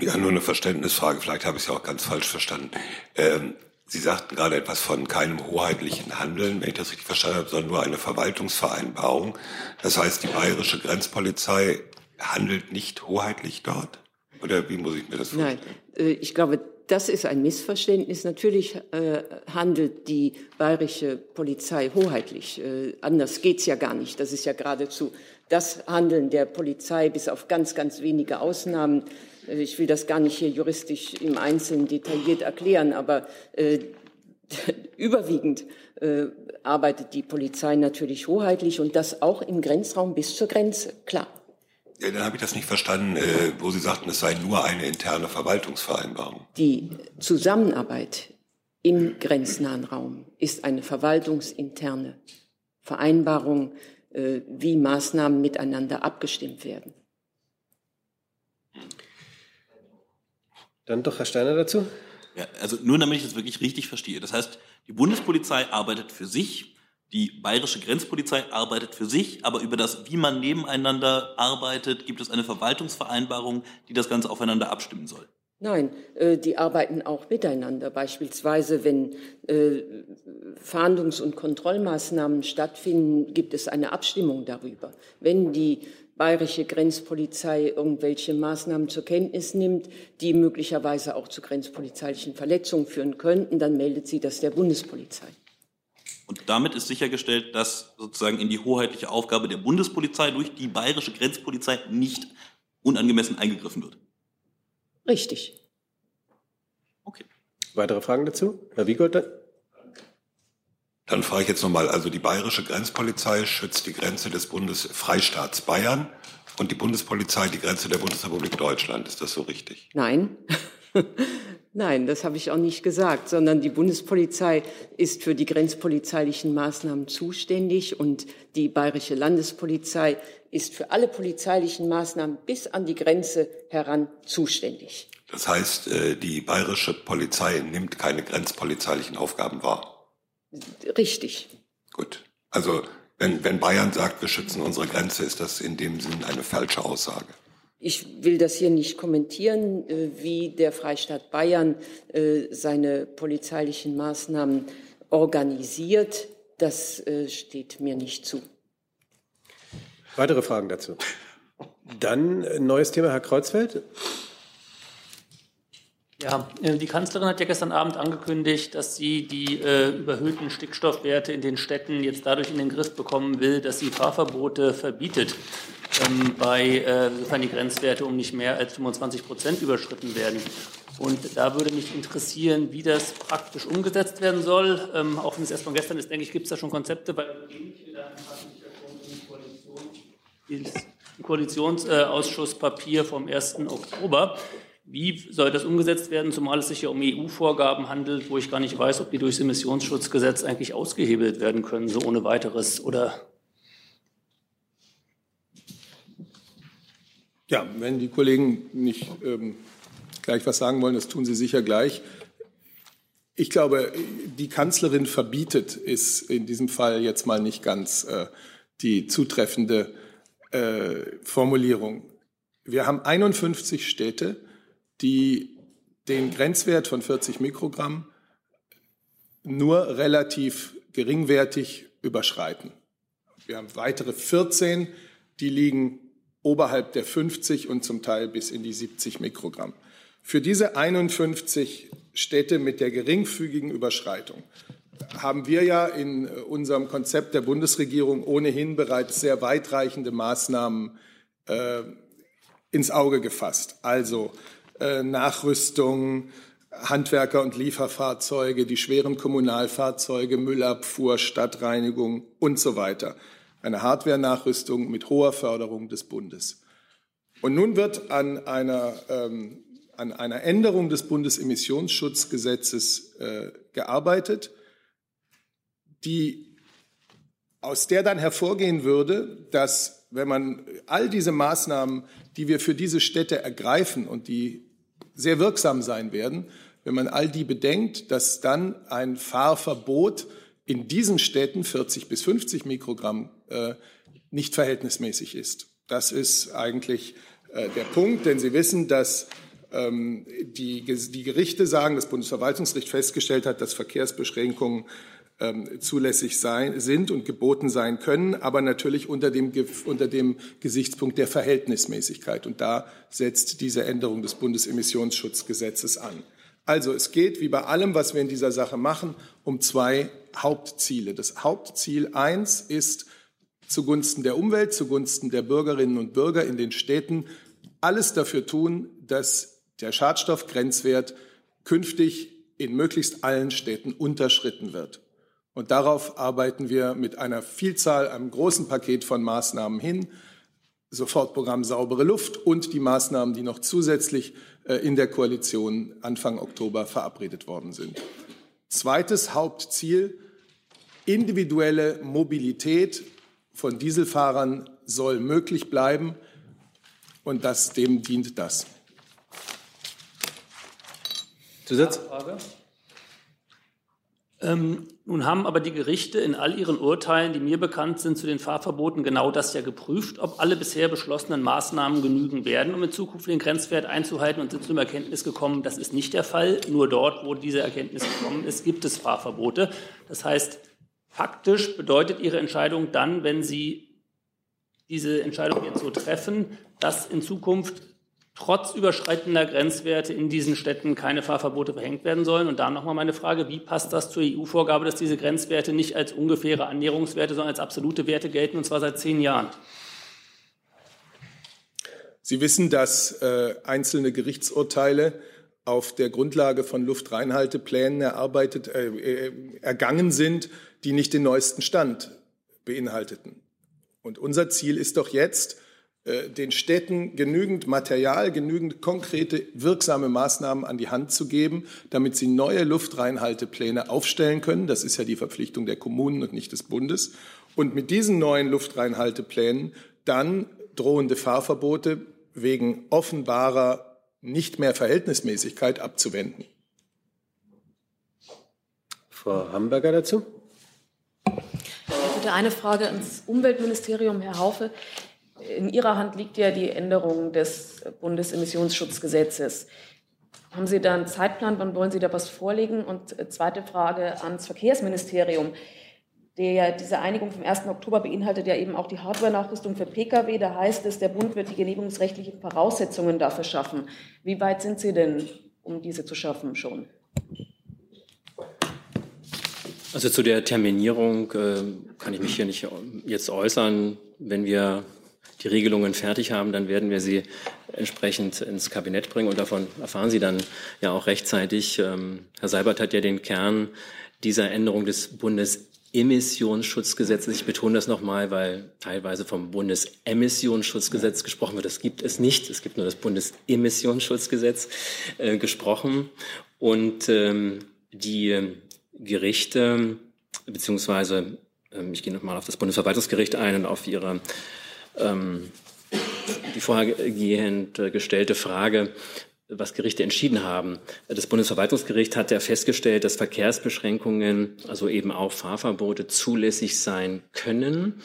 Ja, nur eine Verständnisfrage. Vielleicht habe ich es ja auch ganz falsch verstanden. Ähm, Sie sagten gerade etwas von keinem hoheitlichen Handeln, wenn ich das richtig verstanden habe, sondern nur eine Verwaltungsvereinbarung. Das heißt, die bayerische Grenzpolizei handelt nicht hoheitlich dort? Oder wie muss ich mir das vorstellen? Nein, äh, ich glaube, das ist ein Missverständnis. Natürlich äh, handelt die bayerische Polizei hoheitlich. Äh, anders geht's ja gar nicht. Das ist ja geradezu das Handeln der Polizei, bis auf ganz, ganz wenige Ausnahmen. Äh, ich will das gar nicht hier juristisch im Einzelnen detailliert erklären, aber überwiegend arbeitet die Polizei natürlich hoheitlich und das auch im Grenzraum bis zur Grenze, klar. Ja, dann habe ich das nicht verstanden, äh, wo Sie sagten, es sei nur eine interne Verwaltungsvereinbarung. Die Zusammenarbeit im grenznahen Raum ist eine verwaltungsinterne Vereinbarung, äh, wie Maßnahmen miteinander abgestimmt werden. Dann doch Herr Steiner dazu. Ja, also nur damit ich das wirklich richtig verstehe. Das heißt, die Bundespolizei arbeitet für sich, die bayerische Grenzpolizei arbeitet für sich, aber über das, wie man nebeneinander arbeitet, gibt es eine Verwaltungsvereinbarung, die das Ganze aufeinander abstimmen soll. Nein, äh, die arbeiten auch miteinander. Beispielsweise, wenn äh, Fahndungs- und Kontrollmaßnahmen stattfinden, gibt es eine Abstimmung darüber. Wenn die bayerische Grenzpolizei irgendwelche Maßnahmen zur Kenntnis nimmt, die möglicherweise auch zu grenzpolizeilichen Verletzungen führen könnten, dann meldet sie das der Bundespolizei. Und damit ist sichergestellt, dass sozusagen in die hoheitliche Aufgabe der Bundespolizei durch die bayerische Grenzpolizei nicht unangemessen eingegriffen wird. Richtig. Okay. Weitere Fragen dazu? Herr Wiegold? Dann frage ich jetzt nochmal, also die bayerische Grenzpolizei schützt die Grenze des Bundesfreistaats Bayern und die Bundespolizei die Grenze der Bundesrepublik Deutschland. Ist das so richtig? Nein. Nein, das habe ich auch nicht gesagt, sondern die Bundespolizei ist für die grenzpolizeilichen Maßnahmen zuständig und die bayerische Landespolizei ist für alle polizeilichen Maßnahmen bis an die Grenze heran zuständig. Das heißt, äh, die bayerische Polizei nimmt keine grenzpolizeilichen Aufgaben wahr. Richtig. Gut. Also wenn, wenn Bayern sagt, wir schützen unsere Grenze, ist das in dem Sinn eine falsche Aussage. Ich will das hier nicht kommentieren, äh, wie der Freistaat Bayern äh, seine polizeilichen Maßnahmen organisiert. Das steht mir nicht zu. Weitere Fragen dazu? Dann ein neues Thema, Herr Kreuzfeld. Ja, äh, die Kanzlerin hat ja gestern Abend angekündigt, dass sie die äh, überhöhten Stickstoffwerte in den Städten jetzt dadurch in den Griff bekommen will, dass sie Fahrverbote verbietet, ähm, bei, äh, sofern die Grenzwerte um nicht mehr als 25 Prozent überschritten werden. Und da würde mich interessieren, wie das praktisch umgesetzt werden soll. Ähm, auch wenn es erst von gestern ist, denke ich, gibt es da schon Konzepte, weil im Koalitionsausschusspapier vom 1. Oktober. Wie soll das umgesetzt werden, zumal es sich ja um EU-Vorgaben handelt, wo ich gar nicht weiß, ob die durchs Emissionsschutzgesetz eigentlich ausgehebelt werden können, so ohne weiteres oder Ja, wenn die Kollegen nicht ähm, gleich was sagen wollen, das tun sie sicher gleich. Ich glaube, die Kanzlerin verbietet ist in diesem Fall jetzt mal nicht ganz äh, die zutreffende äh, Formulierung. Wir haben 51 Städte, die den Grenzwert von 40 Mikrogramm nur relativ geringwertig überschreiten. Wir haben weitere 14, die liegen oberhalb der 50 und zum Teil bis in die 70 Mikrogramm. Für diese 51 Städte mit der geringfügigen Überschreitung haben wir ja in unserem Konzept der Bundesregierung ohnehin bereits sehr weitreichende Maßnahmen äh, ins Auge gefasst. Also Nachrüstung, Handwerker- und Lieferfahrzeuge, die schweren Kommunalfahrzeuge, Müllabfuhr, Stadtreinigung und so weiter. Eine Hardware-Nachrüstung mit hoher Förderung des Bundes. Und nun wird an einer, ähm, an einer Änderung des Bundesemissionsschutzgesetzes äh, gearbeitet die, aus der dann hervorgehen würde, dass wenn man all diese Maßnahmen, die wir für diese Städte ergreifen und die sehr wirksam sein werden, wenn man all die bedenkt, dass dann ein Fahrverbot in diesen Städten 40 bis 50 Mikrogramm äh, nicht verhältnismäßig ist. Das ist eigentlich äh, der Punkt, denn Sie wissen, dass ähm, die, die Gerichte sagen, das Bundesverwaltungsgericht festgestellt hat, dass Verkehrsbeschränkungen zulässig sein, sind und geboten sein können, aber natürlich unter dem, unter dem Gesichtspunkt der Verhältnismäßigkeit. Und da setzt diese Änderung des Bundesemissionsschutzgesetzes an. Also es geht, wie bei allem, was wir in dieser Sache machen, um zwei Hauptziele. Das Hauptziel eins ist, zugunsten der Umwelt, zugunsten der Bürgerinnen und Bürger in den Städten alles dafür tun, dass der Schadstoffgrenzwert künftig in möglichst allen Städten unterschritten wird. Und darauf arbeiten wir mit einer Vielzahl, einem großen Paket von Maßnahmen hin. Sofortprogramm saubere Luft und die Maßnahmen, die noch zusätzlich äh, in der Koalition Anfang Oktober verabredet worden sind. Zweites Hauptziel, individuelle Mobilität von Dieselfahrern soll möglich bleiben und das, dem dient das. Zusatz? Ähm, nun haben aber die Gerichte in all ihren Urteilen, die mir bekannt sind, zu den Fahrverboten genau das ja geprüft, ob alle bisher beschlossenen Maßnahmen genügen werden, um in Zukunft den Grenzwert einzuhalten und sind zum Erkenntnis gekommen, das ist nicht der Fall. Nur dort, wo diese Erkenntnis gekommen ist, gibt es Fahrverbote. Das heißt, faktisch bedeutet Ihre Entscheidung dann, wenn Sie diese Entscheidung jetzt so treffen, dass in Zukunft trotz überschreitender Grenzwerte in diesen Städten keine Fahrverbote verhängt werden sollen. Und da nochmal meine Frage, wie passt das zur EU-Vorgabe, dass diese Grenzwerte nicht als ungefähre Annäherungswerte, sondern als absolute Werte gelten, und zwar seit zehn Jahren? Sie wissen, dass äh, einzelne Gerichtsurteile auf der Grundlage von Luftreinhalteplänen erarbeitet, äh, äh, ergangen sind, die nicht den neuesten Stand beinhalteten. Und unser Ziel ist doch jetzt, den Städten genügend Material, genügend konkrete, wirksame Maßnahmen an die Hand zu geben, damit sie neue Luftreinhaltepläne aufstellen können. Das ist ja die Verpflichtung der Kommunen und nicht des Bundes. Und mit diesen neuen Luftreinhalteplänen dann drohende Fahrverbote wegen offenbarer nicht mehr Verhältnismäßigkeit abzuwenden. Frau Hamburger dazu. Ich hätte eine Frage ans Umweltministerium, Herr Haufe. In Ihrer Hand liegt ja die Änderung des Bundesemissionsschutzgesetzes. Haben Sie da einen Zeitplan? Wann wollen Sie da was vorlegen? Und äh, zweite Frage ans Verkehrsministerium. Der, diese Einigung vom 1. Oktober beinhaltet ja eben auch die Hardware-Nachrüstung für Pkw. Da heißt es, der Bund wird die genehmigungsrechtlichen Voraussetzungen dafür schaffen. Wie weit sind Sie denn, um diese zu schaffen schon? Also zu der Terminierung äh, kann ich mich hier nicht jetzt äußern. Wenn wir die Regelungen fertig haben, dann werden wir sie entsprechend ins Kabinett bringen und davon erfahren Sie dann ja auch rechtzeitig. Ähm, Herr Seibert hat ja den Kern dieser Änderung des Bundesemissionsschutzgesetzes. Ich betone das nochmal, weil teilweise vom Bundesemissionsschutzgesetz gesprochen wird. Das gibt es nicht. Es gibt nur das Bundesemissionsschutzgesetz äh, gesprochen. Und ähm, die Gerichte, beziehungsweise ähm, ich gehe nochmal auf das Bundesverwaltungsgericht ein und auf ihre ähm, die vorhergehend gestellte Frage, was Gerichte entschieden haben. Das Bundesverwaltungsgericht hat ja festgestellt, dass Verkehrsbeschränkungen, also eben auch Fahrverbote, zulässig sein können.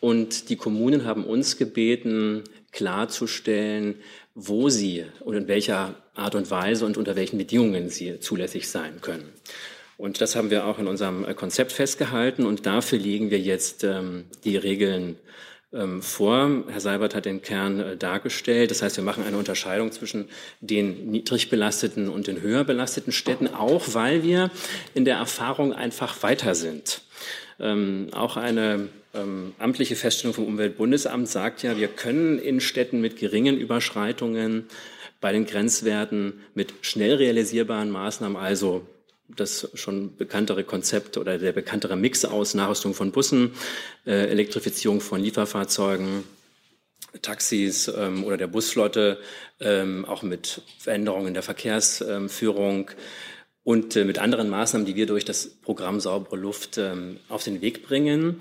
Und die Kommunen haben uns gebeten, klarzustellen, wo sie und in welcher Art und Weise und unter welchen Bedingungen sie zulässig sein können. Und das haben wir auch in unserem Konzept festgehalten und dafür legen wir jetzt ähm, die Regeln vor. Herr Seibert hat den Kern äh, dargestellt. Das heißt, wir machen eine Unterscheidung zwischen den niedrig belasteten und den höher belasteten Städten, auch weil wir in der Erfahrung einfach weiter sind. Ähm, auch eine ähm, amtliche Feststellung vom Umweltbundesamt sagt ja, wir können in Städten mit geringen Überschreitungen bei den Grenzwerten mit schnell realisierbaren Maßnahmen, also das schon bekanntere Konzept oder der bekanntere Mix aus Nachrüstung von Bussen, äh, Elektrifizierung von Lieferfahrzeugen, Taxis ähm, oder der Busflotte, ähm, auch mit Veränderungen der Verkehrsführung und äh, mit anderen Maßnahmen, die wir durch das Programm Saubere Luft ähm, auf den Weg bringen,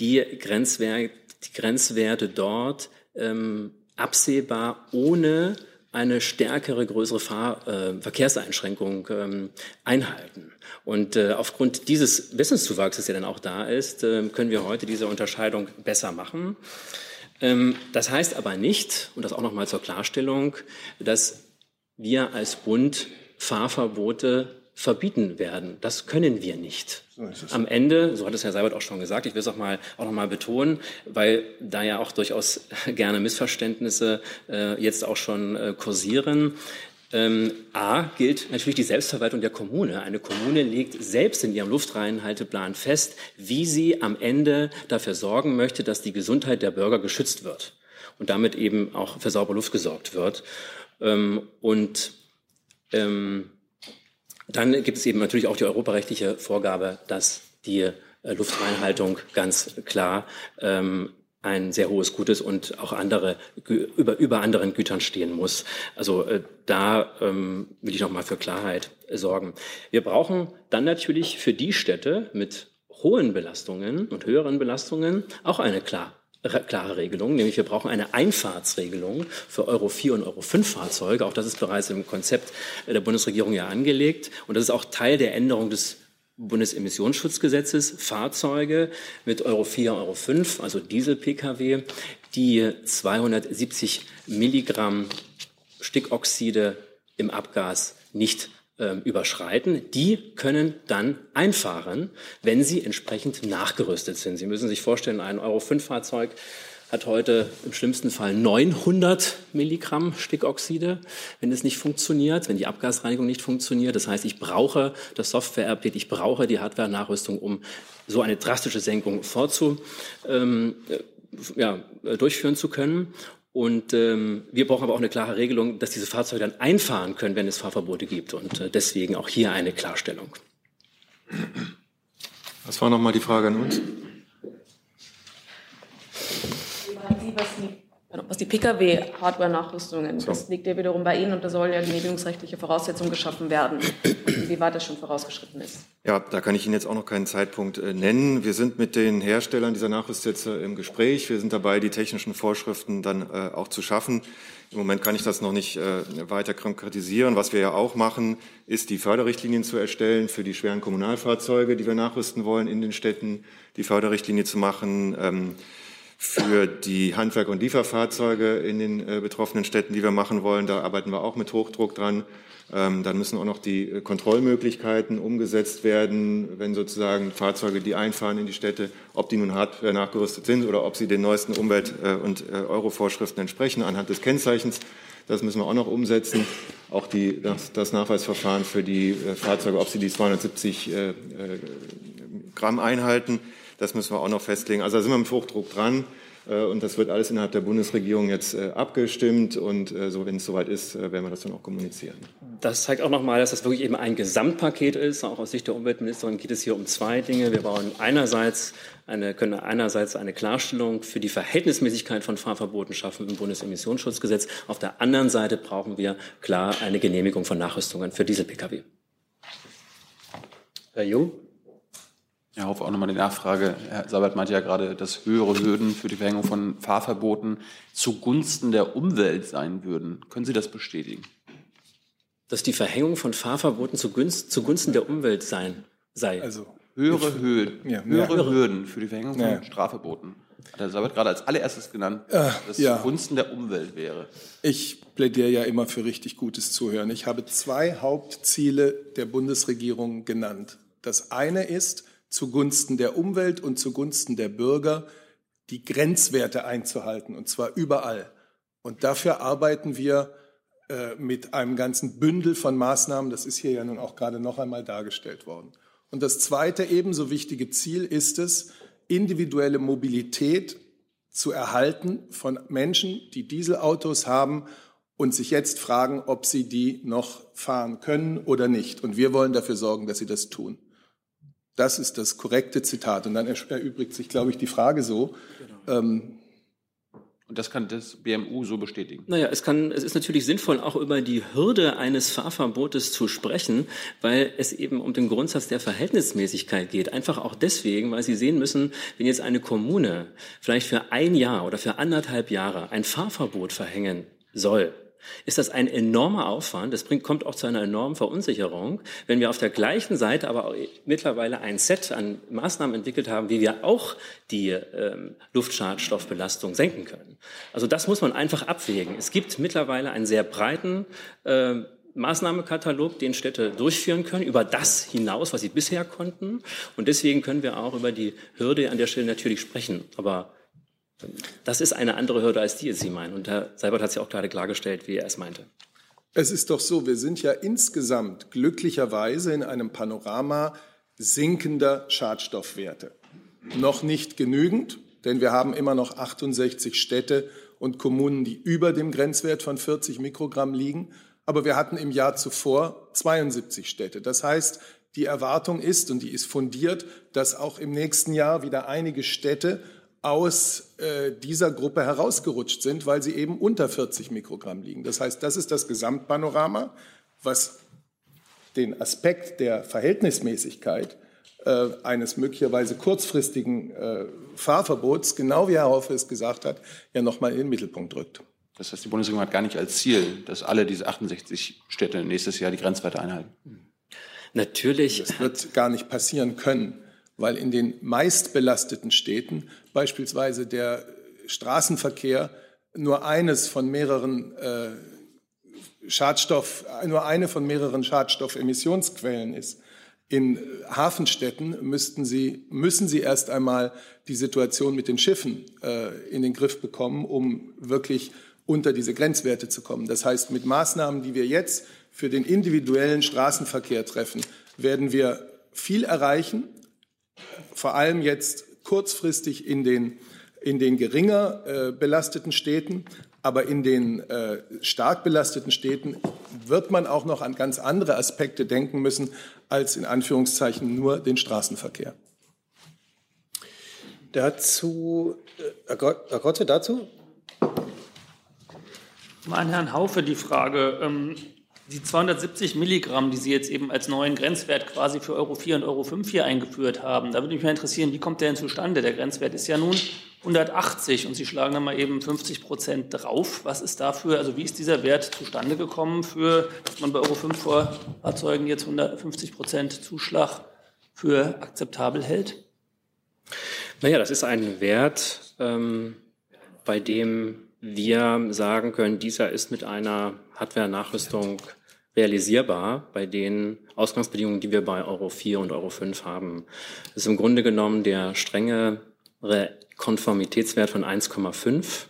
die Grenzwerte, die Grenzwerte dort ähm, absehbar ohne eine stärkere, größere Fahr äh, Verkehrseinschränkung ähm, einhalten. Und äh, aufgrund dieses Wissenszuwachses, der dann auch da ist, äh, können wir heute diese Unterscheidung besser machen. Ähm, das heißt aber nicht, und das auch nochmal zur Klarstellung, dass wir als Bund Fahrverbote verbieten werden. Das können wir nicht. So Am Ende, so hat es Herr Seibert auch schon gesagt, ich will es auch, mal, auch noch mal betonen, weil da ja auch durchaus gerne Missverständnisse äh, jetzt auch schon äh, kursieren. Ähm, A gilt natürlich die Selbstverwaltung der Kommune. Eine Kommune legt selbst in ihrem Luftreinhalteplan fest, wie sie am Ende dafür sorgen möchte, dass die Gesundheit der Bürger geschützt wird und damit eben auch für saubere Luft gesorgt wird. Ähm, und ähm, dann gibt es eben natürlich auch die europarechtliche Vorgabe, dass die äh, Luftreinhaltung ganz klar ähm, ein sehr hohes Gut ist und auch andere über, über anderen Gütern stehen muss. Also äh, da ähm, will ich noch mal für Klarheit sorgen. Wir brauchen dann natürlich für die Städte mit hohen Belastungen und höheren Belastungen auch eine klar klare Regelung, nämlich wir brauchen eine Einfahrtsregelung für Euro 4 und Euro 5 Fahrzeuge. Auch das ist bereits im Konzept der Bundesregierung ja angelegt. Und das ist auch Teil der Änderung des Bundesemissionsschutzgesetzes. Fahrzeuge mit Euro 4, Euro 5, also Diesel-Pkw, die 270 Milligramm Stickoxide im Abgas nicht ähm, überschreiten, die können dann einfahren, wenn sie entsprechend nachgerüstet sind. Sie müssen sich vorstellen, ein Euro-5-Fahrzeug hat heute im schlimmsten Fall 900 Milligramm Stickoxide, wenn es nicht funktioniert, wenn die Abgasreinigung nicht funktioniert. Das heißt, ich brauche das Software-Update, ich brauche die Hardware-Nachrüstung, um so eine drastische Senkung vorzu, ähm, ja, durchführen zu können. Und ähm, wir brauchen aber auch eine klare Regelung, dass diese Fahrzeuge dann einfahren können, wenn es Fahrverbote gibt. Und äh, deswegen auch hier eine Klarstellung. Was war nochmal die Frage an uns? Was die Pkw-Hardware-Nachrüstungen, so. das liegt ja wiederum bei Ihnen und da sollen ja genehmigungsrechtliche Voraussetzungen geschaffen werden, wie weit das schon vorausgeschritten ist. Ja, da kann ich Ihnen jetzt auch noch keinen Zeitpunkt äh, nennen. Wir sind mit den Herstellern dieser Nachrüstsätze im Gespräch. Wir sind dabei, die technischen Vorschriften dann äh, auch zu schaffen. Im Moment kann ich das noch nicht äh, weiter konkretisieren. Was wir ja auch machen, ist die Förderrichtlinien zu erstellen für die schweren Kommunalfahrzeuge, die wir nachrüsten wollen in den Städten, die Förderrichtlinie zu machen. Für die Handwerk- und Lieferfahrzeuge in den äh, betroffenen Städten, die wir machen wollen. Da arbeiten wir auch mit Hochdruck dran. Ähm, dann müssen auch noch die äh, Kontrollmöglichkeiten umgesetzt werden, wenn sozusagen Fahrzeuge, die einfahren in die Städte, ob die nun hart nachgerüstet sind oder ob sie den neuesten Umwelt- äh, und äh, Euro-Vorschriften entsprechen anhand des Kennzeichens. Das müssen wir auch noch umsetzen. Auch die, das, das Nachweisverfahren für die Fahrzeuge, ob sie die 270 äh, Gramm einhalten. Das müssen wir auch noch festlegen. Also da sind wir mit Hochdruck dran. Äh, und das wird alles innerhalb der Bundesregierung jetzt äh, abgestimmt. Und äh, so, wenn es soweit ist, werden wir das dann auch kommunizieren. Das zeigt auch nochmal, dass das wirklich eben ein Gesamtpaket ist. Auch aus Sicht der Umweltministerin geht es hier um zwei Dinge. Wir brauchen einerseits eine, können einerseits eine Klarstellung für die Verhältnismäßigkeit von Fahrverboten schaffen im Bundesemissionsschutzgesetz. Auf der anderen Seite brauchen wir klar eine Genehmigung von Nachrüstungen für Diesel-Pkw. Herr Jung? Ja, auf auch nochmal die Nachfrage. Herr Sabat meinte ja gerade, dass höhere Hürden für die Verhängung von Fahrverboten zugunsten der Umwelt sein würden. Können Sie das bestätigen? Dass die Verhängung von Fahrverboten zugunsten, zugunsten der Umwelt sein, sei. Also höhere Hürden, ja, höhere ja. Hürden für die Verhängung von ja. Strafverboten. Hat Herr Sabat gerade als allererstes genannt, äh, dass ja. zugunsten der Umwelt wäre. Ich plädiere ja immer für richtig gutes Zuhören. Ich habe zwei Hauptziele der Bundesregierung genannt. Das eine ist, zugunsten der Umwelt und zugunsten der Bürger die Grenzwerte einzuhalten, und zwar überall. Und dafür arbeiten wir äh, mit einem ganzen Bündel von Maßnahmen. Das ist hier ja nun auch gerade noch einmal dargestellt worden. Und das zweite ebenso wichtige Ziel ist es, individuelle Mobilität zu erhalten von Menschen, die Dieselautos haben und sich jetzt fragen, ob sie die noch fahren können oder nicht. Und wir wollen dafür sorgen, dass sie das tun. Das ist das korrekte Zitat. Und dann erübrigt sich, glaube ich, die Frage so. Genau. Ähm, Und das kann das BMU so bestätigen. Naja, es kann, es ist natürlich sinnvoll, auch über die Hürde eines Fahrverbotes zu sprechen, weil es eben um den Grundsatz der Verhältnismäßigkeit geht. Einfach auch deswegen, weil Sie sehen müssen, wenn jetzt eine Kommune vielleicht für ein Jahr oder für anderthalb Jahre ein Fahrverbot verhängen soll, ist das ein enormer Aufwand. Das bringt, kommt auch zu einer enormen Verunsicherung. Wenn wir auf der gleichen Seite aber mittlerweile ein Set an Maßnahmen entwickelt haben, wie wir auch die ähm, Luftschadstoffbelastung senken können. Also das muss man einfach abwägen. Es gibt mittlerweile einen sehr breiten äh, Maßnahmekatalog, den Städte durchführen können, über das hinaus, was sie bisher konnten. Und deswegen können wir auch über die Hürde an der Stelle natürlich sprechen. Aber das ist eine andere Hürde als die, Sie meinen. Und Herr Seibert hat es ja auch gerade klargestellt, wie er es meinte. Es ist doch so, wir sind ja insgesamt glücklicherweise in einem Panorama sinkender Schadstoffwerte. Noch nicht genügend, denn wir haben immer noch 68 Städte und Kommunen, die über dem Grenzwert von 40 Mikrogramm liegen. Aber wir hatten im Jahr zuvor 72 Städte. Das heißt, die Erwartung ist, und die ist fundiert, dass auch im nächsten Jahr wieder einige Städte aus äh, dieser Gruppe herausgerutscht sind, weil sie eben unter 40 Mikrogramm liegen. Das heißt, das ist das Gesamtpanorama, was den Aspekt der Verhältnismäßigkeit äh, eines möglicherweise kurzfristigen äh, Fahrverbots, genau wie Herr Hoffe es gesagt hat, ja nochmal in den Mittelpunkt rückt. Das heißt, die Bundesregierung hat gar nicht als Ziel, dass alle diese 68 Städte nächstes Jahr die Grenzwerte einhalten. Natürlich. Das wird gar nicht passieren können weil in den meistbelasteten Städten beispielsweise der Straßenverkehr nur eines von mehreren äh, Schadstoff, nur eine von mehreren Schadstoffemissionsquellen ist. In Hafenstädten müssten Sie, müssen Sie erst einmal die Situation mit den Schiffen äh, in den Griff bekommen, um wirklich unter diese Grenzwerte zu kommen. Das heißt, mit Maßnahmen, die wir jetzt für den individuellen Straßenverkehr treffen, werden wir viel erreichen, vor allem jetzt kurzfristig in den, in den geringer äh, belasteten Städten. Aber in den äh, stark belasteten Städten wird man auch noch an ganz andere Aspekte denken müssen, als in Anführungszeichen nur den Straßenverkehr. Dazu, äh, Herr Kotze, dazu? An Herrn Haufe die Frage. Die 270 Milligramm, die Sie jetzt eben als neuen Grenzwert quasi für Euro 4 und Euro 5 hier eingeführt haben, da würde mich mal interessieren, wie kommt der denn zustande? Der Grenzwert ist ja nun 180 und Sie schlagen da mal eben 50 Prozent drauf. Was ist dafür, also wie ist dieser Wert zustande gekommen für, dass man bei Euro 5 Fahrzeugen jetzt 150 Prozent Zuschlag für akzeptabel hält? Naja, das ist ein Wert, ähm, bei dem wir sagen können, dieser ist mit einer Hardware-Nachrüstung realisierbar bei den Ausgangsbedingungen, die wir bei Euro 4 und Euro 5 haben. Das ist im Grunde genommen der strengere Konformitätswert von 1,5,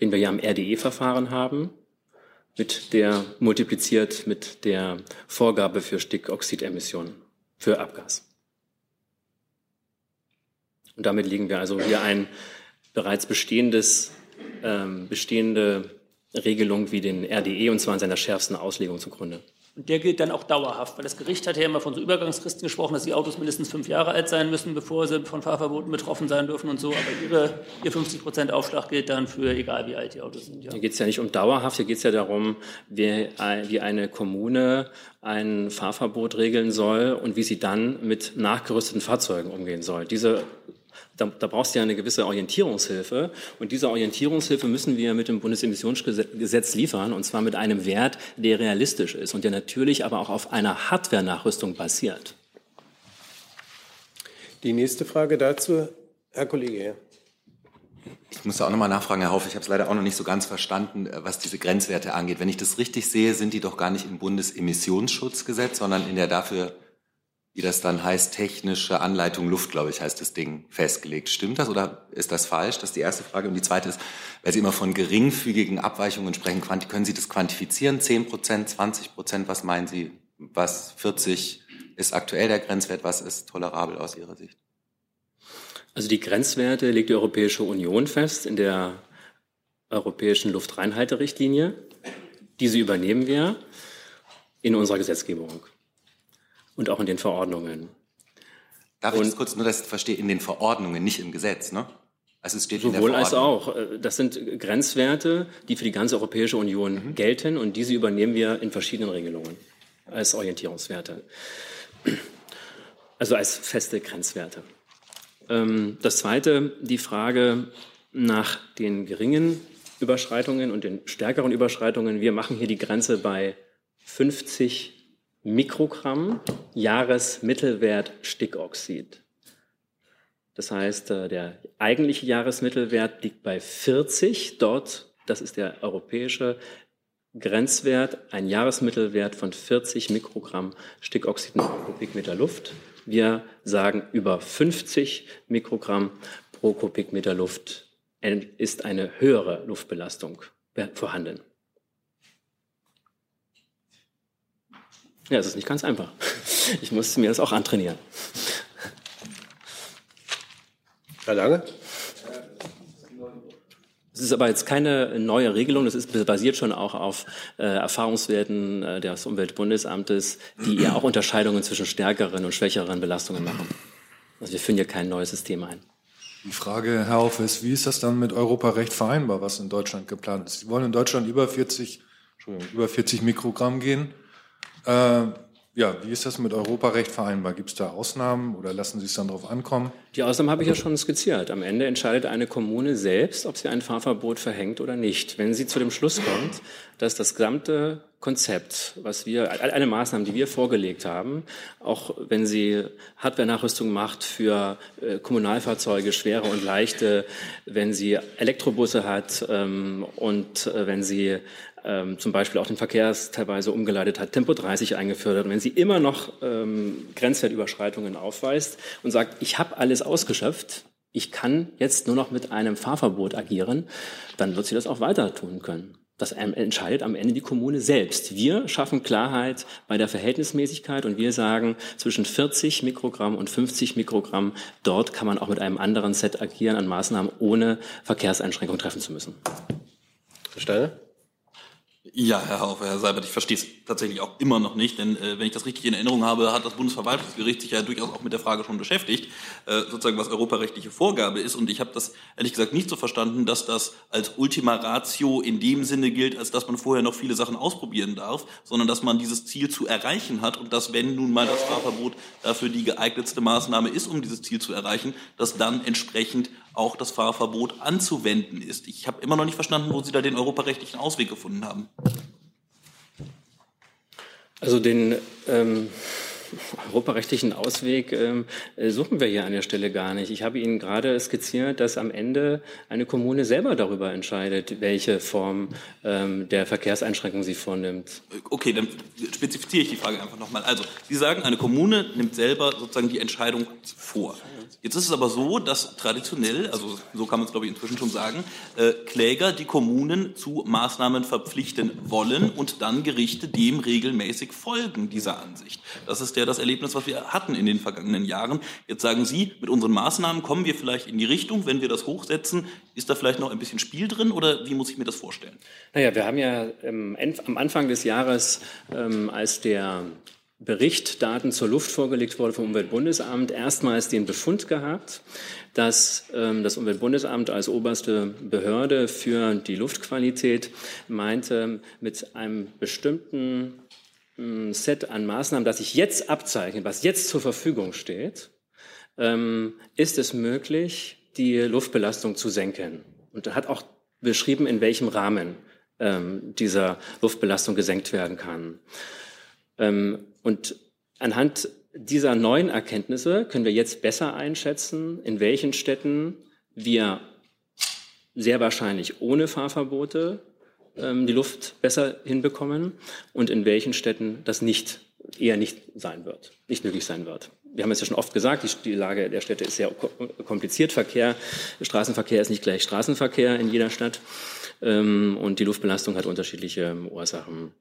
den wir ja im RDE-Verfahren haben, mit der multipliziert mit der Vorgabe für Stickoxidemissionen für Abgas. Und damit liegen wir also hier ein bereits bestehendes ähm, bestehende Regelung wie den RDE und zwar in seiner schärfsten Auslegung zugrunde. Und der gilt dann auch dauerhaft, weil das Gericht hat ja immer von so Übergangsfristen gesprochen, dass die Autos mindestens fünf Jahre alt sein müssen, bevor sie von Fahrverboten betroffen sein dürfen und so. Aber ihre, ihr 50 Prozent Aufschlag gilt dann für egal wie alt die Autos sind. Ja. Hier geht es ja nicht um dauerhaft, hier geht es ja darum, wie, wie eine Kommune ein Fahrverbot regeln soll und wie sie dann mit nachgerüsteten Fahrzeugen umgehen soll. Diese da, da brauchst du ja eine gewisse Orientierungshilfe. Und diese Orientierungshilfe müssen wir mit dem Bundesemissionsgesetz liefern, und zwar mit einem Wert, der realistisch ist und der natürlich aber auch auf einer Hardware-Nachrüstung basiert. Die nächste Frage dazu, Herr Kollege. Ich muss da auch nochmal nachfragen, Herr Hauff, ich habe es leider auch noch nicht so ganz verstanden, äh, was diese Grenzwerte angeht. Wenn ich das richtig sehe, sind die doch gar nicht im Bundesemissionsschutzgesetz, sondern in der dafür wie das dann heißt, technische Anleitung Luft, glaube ich, heißt das Ding, festgelegt. Stimmt das oder ist das falsch? Das ist die erste Frage. Und die zweite ist, weil Sie immer von geringfügigen Abweichungen sprechen, können Sie das quantifizieren? 10 Prozent, 20 Prozent, was meinen Sie? Was 40 ist aktuell der Grenzwert? Was ist tolerabel aus Ihrer Sicht? Also die Grenzwerte legt die Europäische Union fest in der Europäischen Luftreinhalterichtlinie. Diese übernehmen wir in unserer Gesetzgebung und auch in den Verordnungen. Darf und, ich das kurz nur, ich verstehe, in den Verordnungen, nicht im Gesetz, ne? Also es steht Sowohl als auch. Äh, das sind Grenzwerte, die für die ganze Europäische Union mhm. gelten und diese übernehmen wir in verschiedenen Regelungen als Orientierungswerte. Also als feste Grenzwerte. Ähm, das Zweite, die Frage nach den geringen Überschreitungen und den stärkeren Überschreitungen. Wir machen hier die Grenze bei 50 Mikrogramm Jahresmittelwert Stickoxid. Das heißt, äh, der eigentliche Jahresmittelwert liegt bei 40. Dort, das ist der europäische Grenzwert, ein Jahresmittelwert von 40 Mikrogramm Stickoxid pro Kubikmeter Luft. Wir sagen, über 50 Mikrogramm pro Kubikmeter Luft ist eine höhere Luftbelastung vorhanden. Ja, es ist nicht ganz einfach. Ich musste mir das auch antrainieren. Herr Lange? Es ist aber jetzt keine neue Regelung, das ist basiert schon auch auf äh, Erfahrungswerten äh, des Umweltbundesamtes, die ja auch Unterscheidungen zwischen stärkeren und schwächeren Belastungen machen. Also wir führen hier kein neues System ein. Die Frage, Herr Hoff, ist, wie ist das dann mit Europarecht vereinbar, was in Deutschland geplant ist? Sie wollen in Deutschland über 40, über 40 Mikrogramm gehen. Äh, ja, wie ist das mit Europarecht vereinbar? Gibt es da Ausnahmen oder lassen Sie es dann darauf ankommen? Die Ausnahmen habe ich ja schon skizziert. Am Ende entscheidet eine Kommune selbst, ob sie ein Fahrverbot verhängt oder nicht. Wenn sie zu dem Schluss kommt, dass das gesamte Konzept, was wir, alle Maßnahmen, die wir vorgelegt haben, auch wenn sie Hardware-Nachrüstung macht für äh, Kommunalfahrzeuge, schwere und leichte, wenn sie Elektrobusse hat ähm, und äh, wenn sie ähm, zum Beispiel auch den Verkehr teilweise umgeleitet hat, Tempo 30 eingeführt hat. Und wenn sie immer noch ähm, Grenzwertüberschreitungen aufweist und sagt, ich habe alles ausgeschöpft, ich kann jetzt nur noch mit einem Fahrverbot agieren, dann wird sie das auch weiter tun können. Das entscheidet am Ende die Kommune selbst. Wir schaffen Klarheit bei der Verhältnismäßigkeit und wir sagen, zwischen 40 Mikrogramm und 50 Mikrogramm, dort kann man auch mit einem anderen Set agieren an Maßnahmen, ohne Verkehrseinschränkungen treffen zu müssen. Herr Steiner? Ja, Herr Haufe, Herr Seibert, ich verstehe es tatsächlich auch immer noch nicht, denn äh, wenn ich das richtig in Erinnerung habe, hat das Bundesverwaltungsgericht sich ja durchaus auch mit der Frage schon beschäftigt, äh, sozusagen was europarechtliche Vorgabe ist. Und ich habe das ehrlich gesagt nicht so verstanden, dass das als Ultima Ratio in dem Sinne gilt, als dass man vorher noch viele Sachen ausprobieren darf, sondern dass man dieses Ziel zu erreichen hat und dass, wenn nun mal das Fahrverbot dafür die geeignetste Maßnahme ist, um dieses Ziel zu erreichen, dass dann entsprechend auch das Fahrverbot anzuwenden ist. Ich habe immer noch nicht verstanden, wo Sie da den europarechtlichen Ausweg gefunden haben. Also den ähm, europarechtlichen Ausweg ähm, äh, suchen wir hier an der Stelle gar nicht. Ich habe Ihnen gerade skizziert, dass am Ende eine Kommune selber darüber entscheidet, welche Form ähm, der Verkehrseinschränkung sie vornimmt. Okay, dann spezifiziere ich die Frage einfach nochmal. Also, Sie sagen, eine Kommune nimmt selber sozusagen die Entscheidung vor. Jetzt ist es aber so, dass traditionell, also so kann man es glaube ich inzwischen schon sagen, äh, Kläger die Kommunen zu Maßnahmen verpflichten wollen und dann Gerichte dem regelmäßig folgen dieser Ansicht. Das ist ja das Erlebnis, was wir hatten in den vergangenen Jahren. Jetzt sagen Sie, mit unseren Maßnahmen kommen wir vielleicht in die Richtung, wenn wir das hochsetzen. Ist da vielleicht noch ein bisschen Spiel drin oder wie muss ich mir das vorstellen? Naja, wir haben ja ähm, am Anfang des Jahres, ähm, als der Bericht Daten zur Luft vorgelegt wurde vom Umweltbundesamt, erstmals den Befund gehabt, dass ähm, das Umweltbundesamt als oberste Behörde für die Luftqualität meinte, mit einem bestimmten ähm, Set an Maßnahmen, das sich jetzt abzeichnet, was jetzt zur Verfügung steht, ähm, ist es möglich, die Luftbelastung zu senken. Und hat auch beschrieben, in welchem Rahmen ähm, dieser Luftbelastung gesenkt werden kann. Ähm, und anhand dieser neuen Erkenntnisse können wir jetzt besser einschätzen, in welchen Städten wir sehr wahrscheinlich ohne Fahrverbote ähm, die Luft besser hinbekommen und in welchen Städten das nicht eher nicht sein wird, nicht möglich sein wird. Wir haben es ja schon oft gesagt, die, die Lage der Städte ist sehr kompliziert. Verkehr, Straßenverkehr ist nicht gleich Straßenverkehr in jeder Stadt. Ähm, und die Luftbelastung hat unterschiedliche ähm, Ursachen.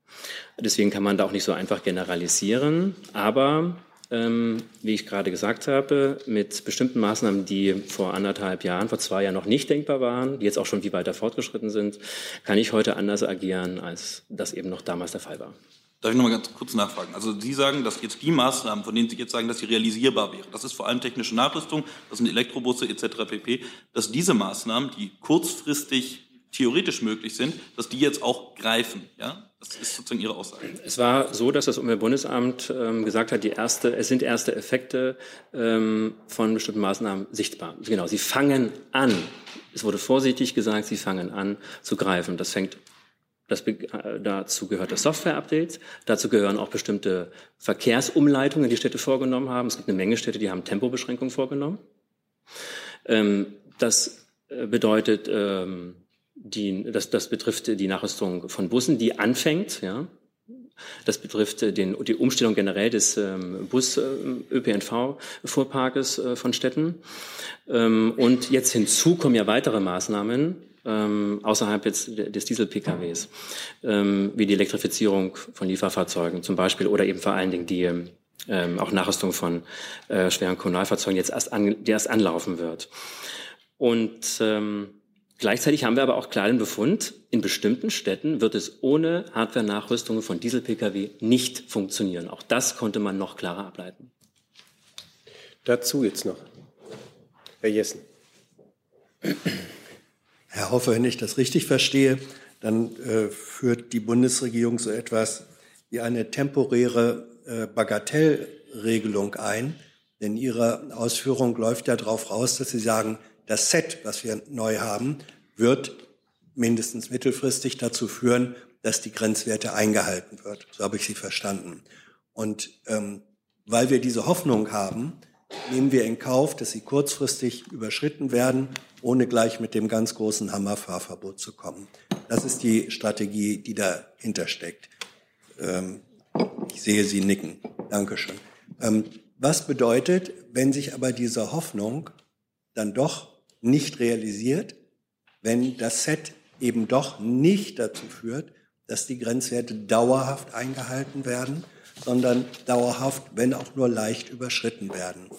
Deswegen kann man da auch nicht so einfach generalisieren. Aber ähm, wie ich gerade gesagt habe, mit bestimmten Maßnahmen, die vor anderthalb Jahren, vor zwei Jahren noch nicht denkbar waren, die jetzt auch schon viel weiter fortgeschritten sind, kann ich heute anders agieren, als das eben noch damals der Fall war. Darf ich noch mal ganz kurz nachfragen? Also Sie sagen, dass jetzt die Maßnahmen, von denen Sie jetzt sagen, dass sie realisierbar wären, das ist vor allem technische Nachrüstung, das sind Elektrobusse etc. pp., dass diese Maßnahmen, die kurzfristig theoretisch möglich sind, dass die jetzt auch greifen. Ja? Das ist sozusagen Ihre Aussage. Es war so, dass das Umweltbundesamt ähm, gesagt hat, die erste, es sind erste Effekte ähm, von bestimmten Maßnahmen sichtbar. Genau, sie fangen an. Es wurde vorsichtig gesagt, sie fangen an zu greifen. Das fängt das, äh, dazu gehört das Software-Update. Dazu gehören auch bestimmte Verkehrsumleitungen, die Städte vorgenommen haben. Es gibt eine Menge Städte, die haben Tempobeschränkungen vorgenommen. Ähm, das äh, bedeutet, ähm, die, das, das betrifft die Nachrüstung von Bussen, die anfängt. Ja. Das betrifft den, die Umstellung generell des ähm, Bus-ÖPNV-Fuhrparkes äh, von Städten. Ähm, und jetzt hinzu kommen ja weitere Maßnahmen, ähm, außerhalb jetzt des Diesel-PKWs, ähm, wie die Elektrifizierung von Lieferfahrzeugen zum Beispiel oder eben vor allen Dingen die ähm, auch Nachrüstung von äh, schweren Kommunalfahrzeugen jetzt erst, an, die erst anlaufen wird. Und ähm, Gleichzeitig haben wir aber auch klaren Befund, in bestimmten Städten wird es ohne Hardware-Nachrüstungen von Diesel-Pkw nicht funktionieren. Auch das konnte man noch klarer ableiten. Dazu jetzt noch. Herr Jessen. Herr Hofer, wenn ich das richtig verstehe, dann äh, führt die Bundesregierung so etwas wie eine temporäre äh, Bagatellregelung ein. Denn Ihre Ausführung läuft ja darauf raus, dass Sie sagen, das Set, was wir neu haben, wird mindestens mittelfristig dazu führen, dass die Grenzwerte eingehalten wird. So habe ich Sie verstanden. Und ähm, weil wir diese Hoffnung haben, nehmen wir in Kauf, dass sie kurzfristig überschritten werden, ohne gleich mit dem ganz großen Hammerfahrverbot zu kommen. Das ist die Strategie, die dahinter steckt. Ähm, ich sehe Sie nicken. Dankeschön. Ähm, was bedeutet, wenn sich aber diese Hoffnung dann doch nicht realisiert, wenn das Set eben doch nicht dazu führt, dass die Grenzwerte dauerhaft eingehalten werden, sondern dauerhaft, wenn auch nur leicht überschritten werden.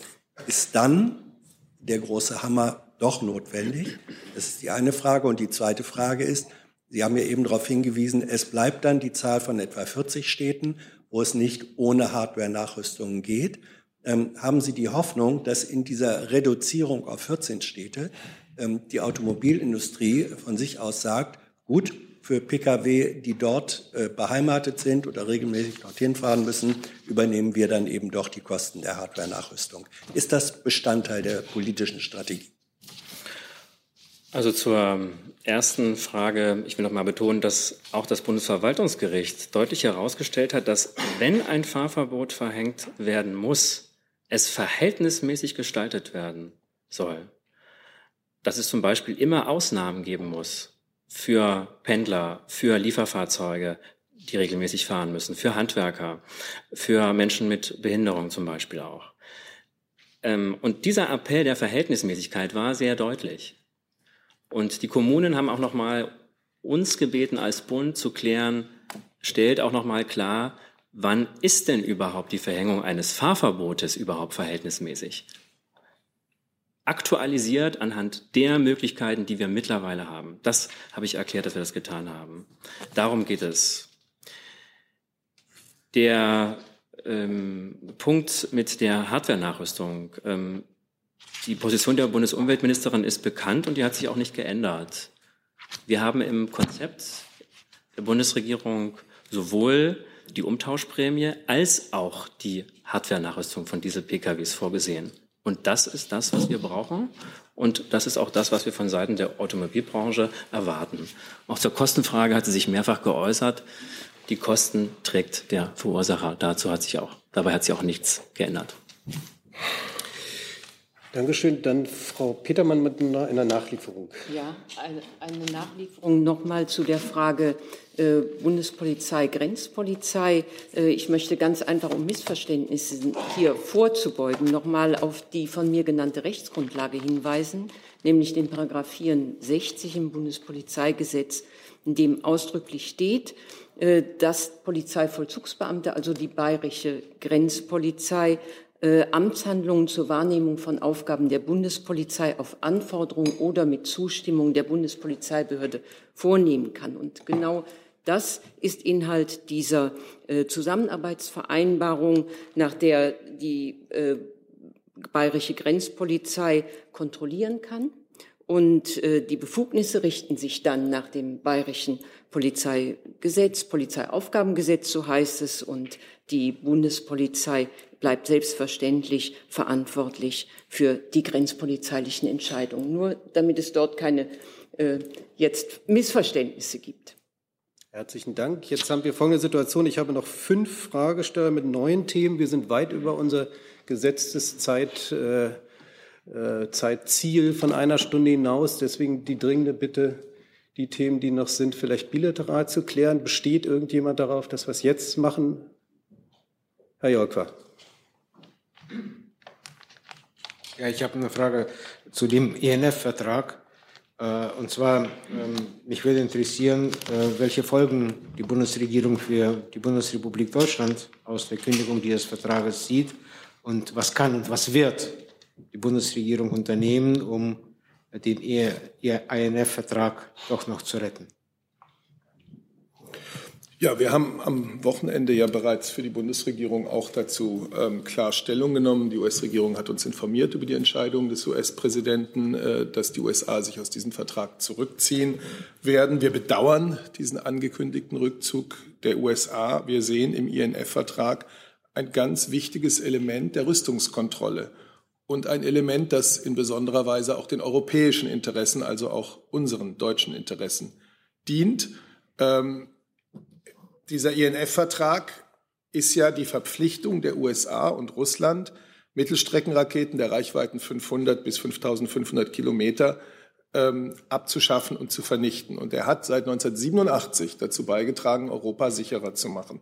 Ist dann der große Hammer doch notwendig? Das ist die eine Frage. Und die zweite Frage ist, Sie haben ja eben darauf hingewiesen, es bleibt dann die Zahl von etwa 40 Städten, wo es nicht ohne Hardware-Nachrüstungen geht haben Sie die Hoffnung, dass in dieser Reduzierung auf 14 Städte ähm, die Automobilindustrie von sich aus sagt, gut, für Pkw, die dort äh, beheimatet sind oder regelmäßig dorthin fahren müssen, übernehmen wir dann eben doch die Kosten der Hardware-Nachrüstung. Ist das Bestandteil der politischen Strategie? Also zur ersten Frage, ich will noch mal betonen, dass auch das Bundesverwaltungsgericht deutlich herausgestellt hat, dass wenn ein Fahrverbot verhängt werden muss, es verhältnismäßig gestaltet werden soll, dass es zum Beispiel immer Ausnahmen geben muss für Pendler, für Lieferfahrzeuge, die regelmäßig fahren müssen, für Handwerker, für Menschen mit Behinderung zum Beispiel auch. Ähm, und dieser Appell der Verhältnismäßigkeit war sehr deutlich. Und die Kommunen haben auch noch mal uns gebeten als Bund zu klären, stellt auch noch mal klar, wann ist denn überhaupt die Verhängung eines Fahrverbotes überhaupt verhältnismäßig? Aktualisiert anhand der Möglichkeiten, die wir mittlerweile haben. Das habe ich erklärt, dass wir das getan haben. Darum geht es. Der ähm, Punkt mit der Hardware-Nachrüstung. Ähm, die Position der Bundesumweltministerin ist bekannt und die hat sich auch nicht geändert. Wir haben im Konzept der Bundesregierung sowohl die Umtauschprämie als auch die Hardware-Nachrüstung von Diesel-PKWs vorgesehen. Und das ist das, was wir brauchen. Und das ist auch das, was wir von Seiten der Automobilbranche erwarten. Auch zur Kostenfrage hat sie sich mehrfach geäußert. Die Kosten trägt der Verursacher. Dazu hat sich auch, dabei hat sich auch nichts geändert. Dankeschön. Dann Frau Petermann mit einer Nachlieferung. Ja, eine, Nachlieferung nochmal zu der Frage äh, Bundespolizei, Grenzpolizei. Äh, ich möchte ganz einfach, um Missverständnisse hier vorzubeugen, nochmal auf die von mir genannte Rechtsgrundlage hinweisen, nämlich den Paragraph 64 im Bundespolizeigesetz, in dem ausdrücklich steht, äh, dass Polizeivollzugsbeamte, also die bayerische Grenzpolizei, äh, Amtshandlungen zur Wahrnehmung von Aufgaben der Bundespolizei auf Anforderung oder mit Zustimmung der Bundespolizeibehörde vornehmen kann. Und genau Das ist Inhalt dieser äh, Zusammenarbeitsvereinbarung, nach der die äh, bayerische Grenzpolizei kontrollieren kann. Und äh, die Befugnisse richten sich dann nach dem bayerischen Polizeigesetz, Polizeiaufgabengesetz, so heißt es. Und die Bundespolizei bleibt selbstverständlich verantwortlich für die grenzpolizeilichen Entscheidungen. Nur damit es dort keine äh, jetzt Missverständnisse gibt. Herzlichen Dank. Jetzt haben wir folgende Situation. Ich habe noch fünf Fragesteller mit neuen Themen. Wir sind weit über unser gesetztes Zeit, äh, Zeitziel von einer Stunde hinaus. Deswegen die dringende Bitte, die Themen, die noch sind, vielleicht bilateral zu klären. Besteht irgendjemand darauf, dass wir es jetzt machen? Herr Jolkwa. Ja, ich habe eine Frage zu dem ENF-Vertrag. Äh, und zwar, ähm, mich würde interessieren, äh, welche Folgen die Bundesregierung für die Bundesrepublik Deutschland aus der Kündigung dieses Vertrages sieht und was kann und was wird die Bundesregierung unternehmen, um den INF-Vertrag doch noch zu retten. Ja, wir haben am Wochenende ja bereits für die Bundesregierung auch dazu ähm, klar Stellung genommen. Die US-Regierung hat uns informiert über die Entscheidung des US-Präsidenten, äh, dass die USA sich aus diesem Vertrag zurückziehen werden. Wir bedauern diesen angekündigten Rückzug der USA. Wir sehen im INF-Vertrag ein ganz wichtiges Element der Rüstungskontrolle und ein Element, das in besonderer Weise auch den europäischen Interessen, also auch unseren deutschen Interessen dient. Ähm, dieser INF-Vertrag ist ja die Verpflichtung der USA und Russland, Mittelstreckenraketen der Reichweiten 500 bis 5500 Kilometer ähm, abzuschaffen und zu vernichten. Und er hat seit 1987 dazu beigetragen, Europa sicherer zu machen.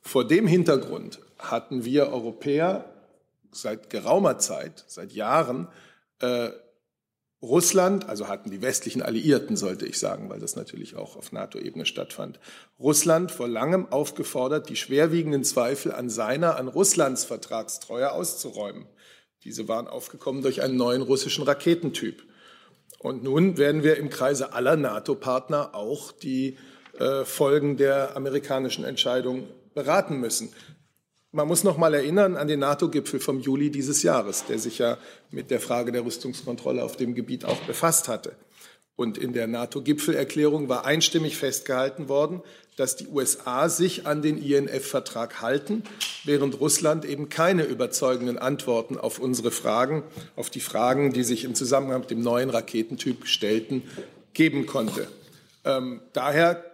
Vor dem Hintergrund hatten wir Europäer seit geraumer Zeit, seit Jahren, äh, Russland, also hatten die westlichen Alliierten, sollte ich sagen, weil das natürlich auch auf NATO-Ebene stattfand, Russland vor langem aufgefordert, die schwerwiegenden Zweifel an seiner, an Russlands Vertragstreue auszuräumen. Diese waren aufgekommen durch einen neuen russischen Raketentyp. Und nun werden wir im Kreise aller NATO-Partner auch die äh, Folgen der amerikanischen Entscheidung beraten müssen. Man muss noch mal erinnern an den NATO-Gipfel vom Juli dieses Jahres, der sich ja mit der Frage der Rüstungskontrolle auf dem Gebiet auch befasst hatte. Und in der NATO-Gipfelerklärung war einstimmig festgehalten worden, dass die USA sich an den INF-Vertrag halten, während Russland eben keine überzeugenden Antworten auf unsere Fragen, auf die Fragen, die sich im Zusammenhang mit dem neuen Raketentyp stellten, geben konnte. Ähm, daher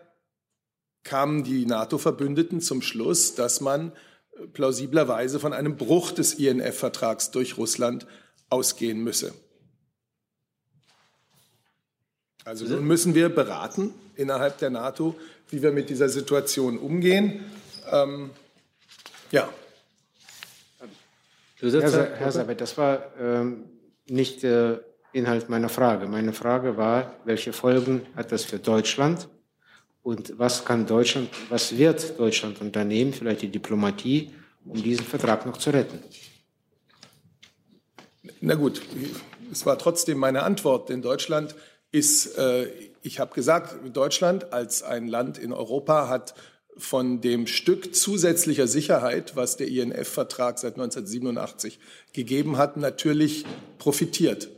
kamen die NATO-Verbündeten zum Schluss, dass man plausiblerweise von einem Bruch des INF-Vertrags durch Russland ausgehen müsse. Also nun müssen wir beraten innerhalb der NATO, wie wir mit dieser Situation umgehen. Ähm, ja. Herr, Herr Sabet, das war ähm, nicht der Inhalt meiner Frage. Meine Frage war, welche Folgen hat das für Deutschland und was kann Deutschland, was wird Deutschland unternehmen, vielleicht die Diplomatie, um diesen Vertrag noch zu retten? Na gut, es war trotzdem meine Antwort, denn Deutschland ist, äh, ich habe gesagt, Deutschland als ein Land in Europa hat von dem Stück zusätzlicher Sicherheit, was der INF-Vertrag seit 1987 gegeben hat, natürlich profitiert.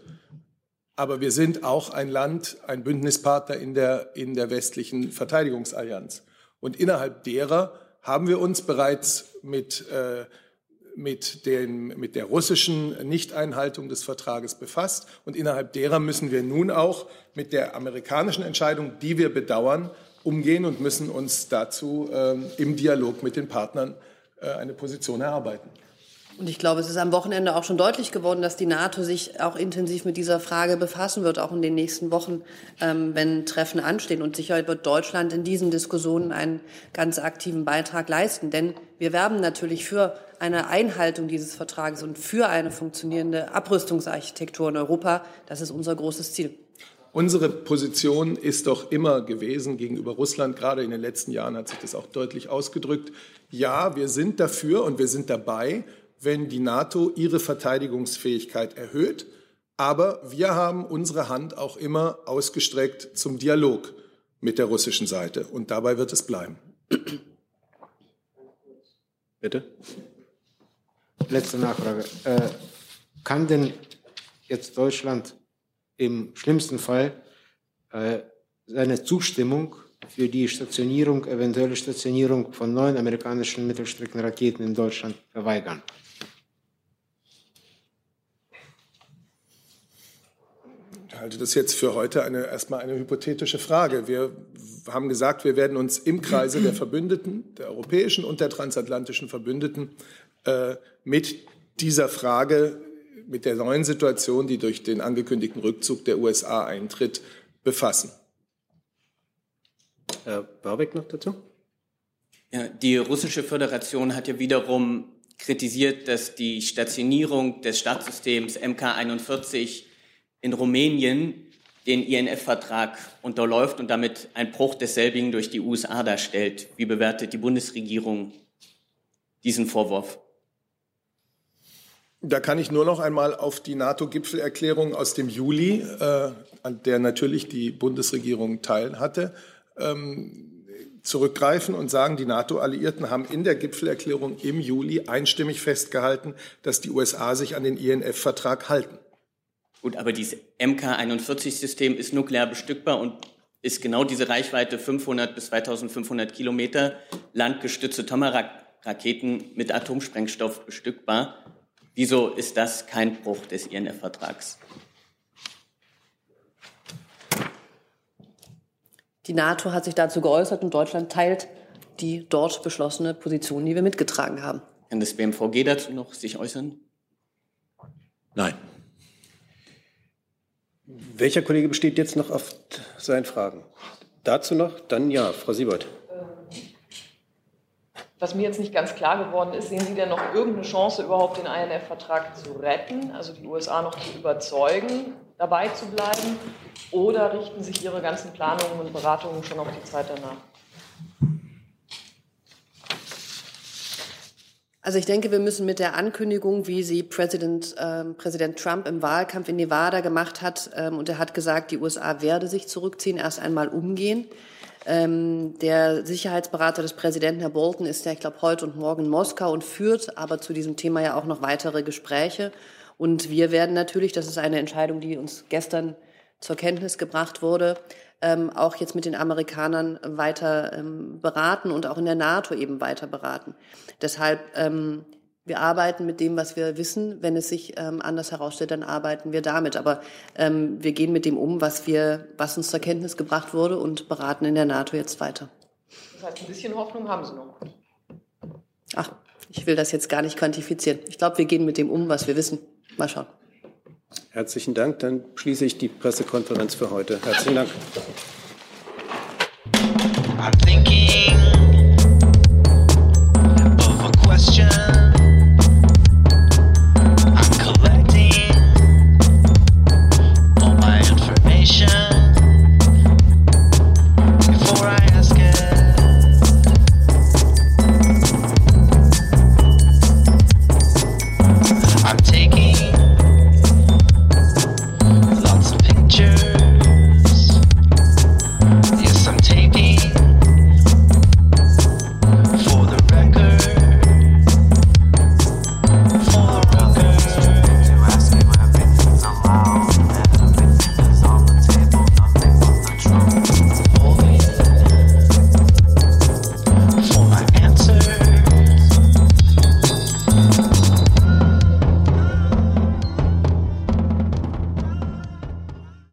Aber wir sind auch ein Land, ein Bündnispartner in der, in der westlichen Verteidigungsallianz. Und innerhalb derer haben wir uns bereits mit, äh, mit, den, mit der russischen Nichteinhaltung des Vertrages befasst. Und innerhalb derer müssen wir nun auch mit der amerikanischen Entscheidung, die wir bedauern, umgehen und müssen uns dazu äh, im Dialog mit den Partnern äh, eine Position erarbeiten. Und ich glaube, es ist am Wochenende auch schon deutlich geworden, dass die NATO sich auch intensiv mit dieser Frage befassen wird, auch in den nächsten Wochen, ähm, wenn Treffen anstehen. Und sicher wird Deutschland in diesen Diskussionen einen ganz aktiven Beitrag leisten. Denn wir werben natürlich für eine Einhaltung dieses Vertrages und für eine funktionierende Abrüstungsarchitektur in Europa. Das ist unser großes Ziel. Unsere Position ist doch immer gewesen gegenüber Russland, gerade in den letzten Jahren hat sich das auch deutlich ausgedrückt. Ja, wir sind dafür und wir sind dabei, wenn die NATO ihre Verteidigungsfähigkeit erhöht. Aber wir haben unsere Hand auch immer ausgestreckt zum Dialog mit der russischen Seite. Und dabei wird es bleiben. Bitte? Letzte Nachfrage. Äh, kann denn jetzt Deutschland im schlimmsten Fall äh, seine Zustimmung für die Stationierung, eventuelle Stationierung von neuen amerikanischen Mittelstreckenraketen in Deutschland verweigern? Ich halte das jetzt für heute eine, erstmal eine hypothetische Frage. Wir haben gesagt, wir werden uns im Kreise der Verbündeten, der europäischen und der transatlantischen Verbündeten, äh, mit dieser Frage, mit der neuen Situation, die durch den angekündigten Rückzug der USA eintritt, befassen. Herr Barbeck noch dazu? Ja, die russische Föderation hat ja wiederum kritisiert, dass die Stationierung des Startsystems MK41 in Rumänien den INF-Vertrag unterläuft und damit ein Bruch desselbigen durch die USA darstellt. Wie bewertet die Bundesregierung diesen Vorwurf? Da kann ich nur noch einmal auf die NATO-Gipfelerklärung aus dem Juli, äh, an der natürlich die Bundesregierung teil hatte, ähm, zurückgreifen und sagen, die NATO-Alliierten haben in der Gipfelerklärung im Juli einstimmig festgehalten, dass die USA sich an den INF-Vertrag halten. Gut, aber dieses MK41-System ist nuklear bestückbar und ist genau diese Reichweite 500 bis 2500 Kilometer landgestützte Tomahawk-Raketen mit Atomsprengstoff bestückbar. Wieso ist das kein Bruch des INF-Vertrags? Die NATO hat sich dazu geäußert und Deutschland teilt die dort beschlossene Position, die wir mitgetragen haben. Kann das BMVG dazu noch sich äußern? Nein. Welcher Kollege besteht jetzt noch auf seinen Fragen? Dazu noch? Dann ja, Frau Siebert. Was mir jetzt nicht ganz klar geworden ist, sehen Sie denn noch irgendeine Chance, überhaupt den INF-Vertrag zu retten, also die USA noch zu überzeugen, dabei zu bleiben? Oder richten sich Ihre ganzen Planungen und Beratungen schon auf die Zeit danach? Also ich denke, wir müssen mit der Ankündigung, wie sie Präsident, ähm, Präsident Trump im Wahlkampf in Nevada gemacht hat, ähm, und er hat gesagt, die USA werde sich zurückziehen, erst einmal umgehen. Ähm, der Sicherheitsberater des Präsidenten, Herr Bolton, ist ja, ich glaube, heute und morgen in Moskau und führt aber zu diesem Thema ja auch noch weitere Gespräche. Und wir werden natürlich, das ist eine Entscheidung, die uns gestern zur Kenntnis gebracht wurde, ähm, auch jetzt mit den Amerikanern weiter ähm, beraten und auch in der NATO eben weiter beraten. Deshalb, ähm, wir arbeiten mit dem, was wir wissen. Wenn es sich ähm, anders herausstellt, dann arbeiten wir damit. Aber ähm, wir gehen mit dem um, was wir, was uns zur Kenntnis gebracht wurde und beraten in der NATO jetzt weiter. Das heißt, ein bisschen Hoffnung haben Sie noch. Ach, ich will das jetzt gar nicht quantifizieren. Ich glaube, wir gehen mit dem um, was wir wissen. Mal schauen. Herzlichen Dank. Dann schließe ich die Pressekonferenz für heute. Herzlichen Dank. I'm thinking of a question.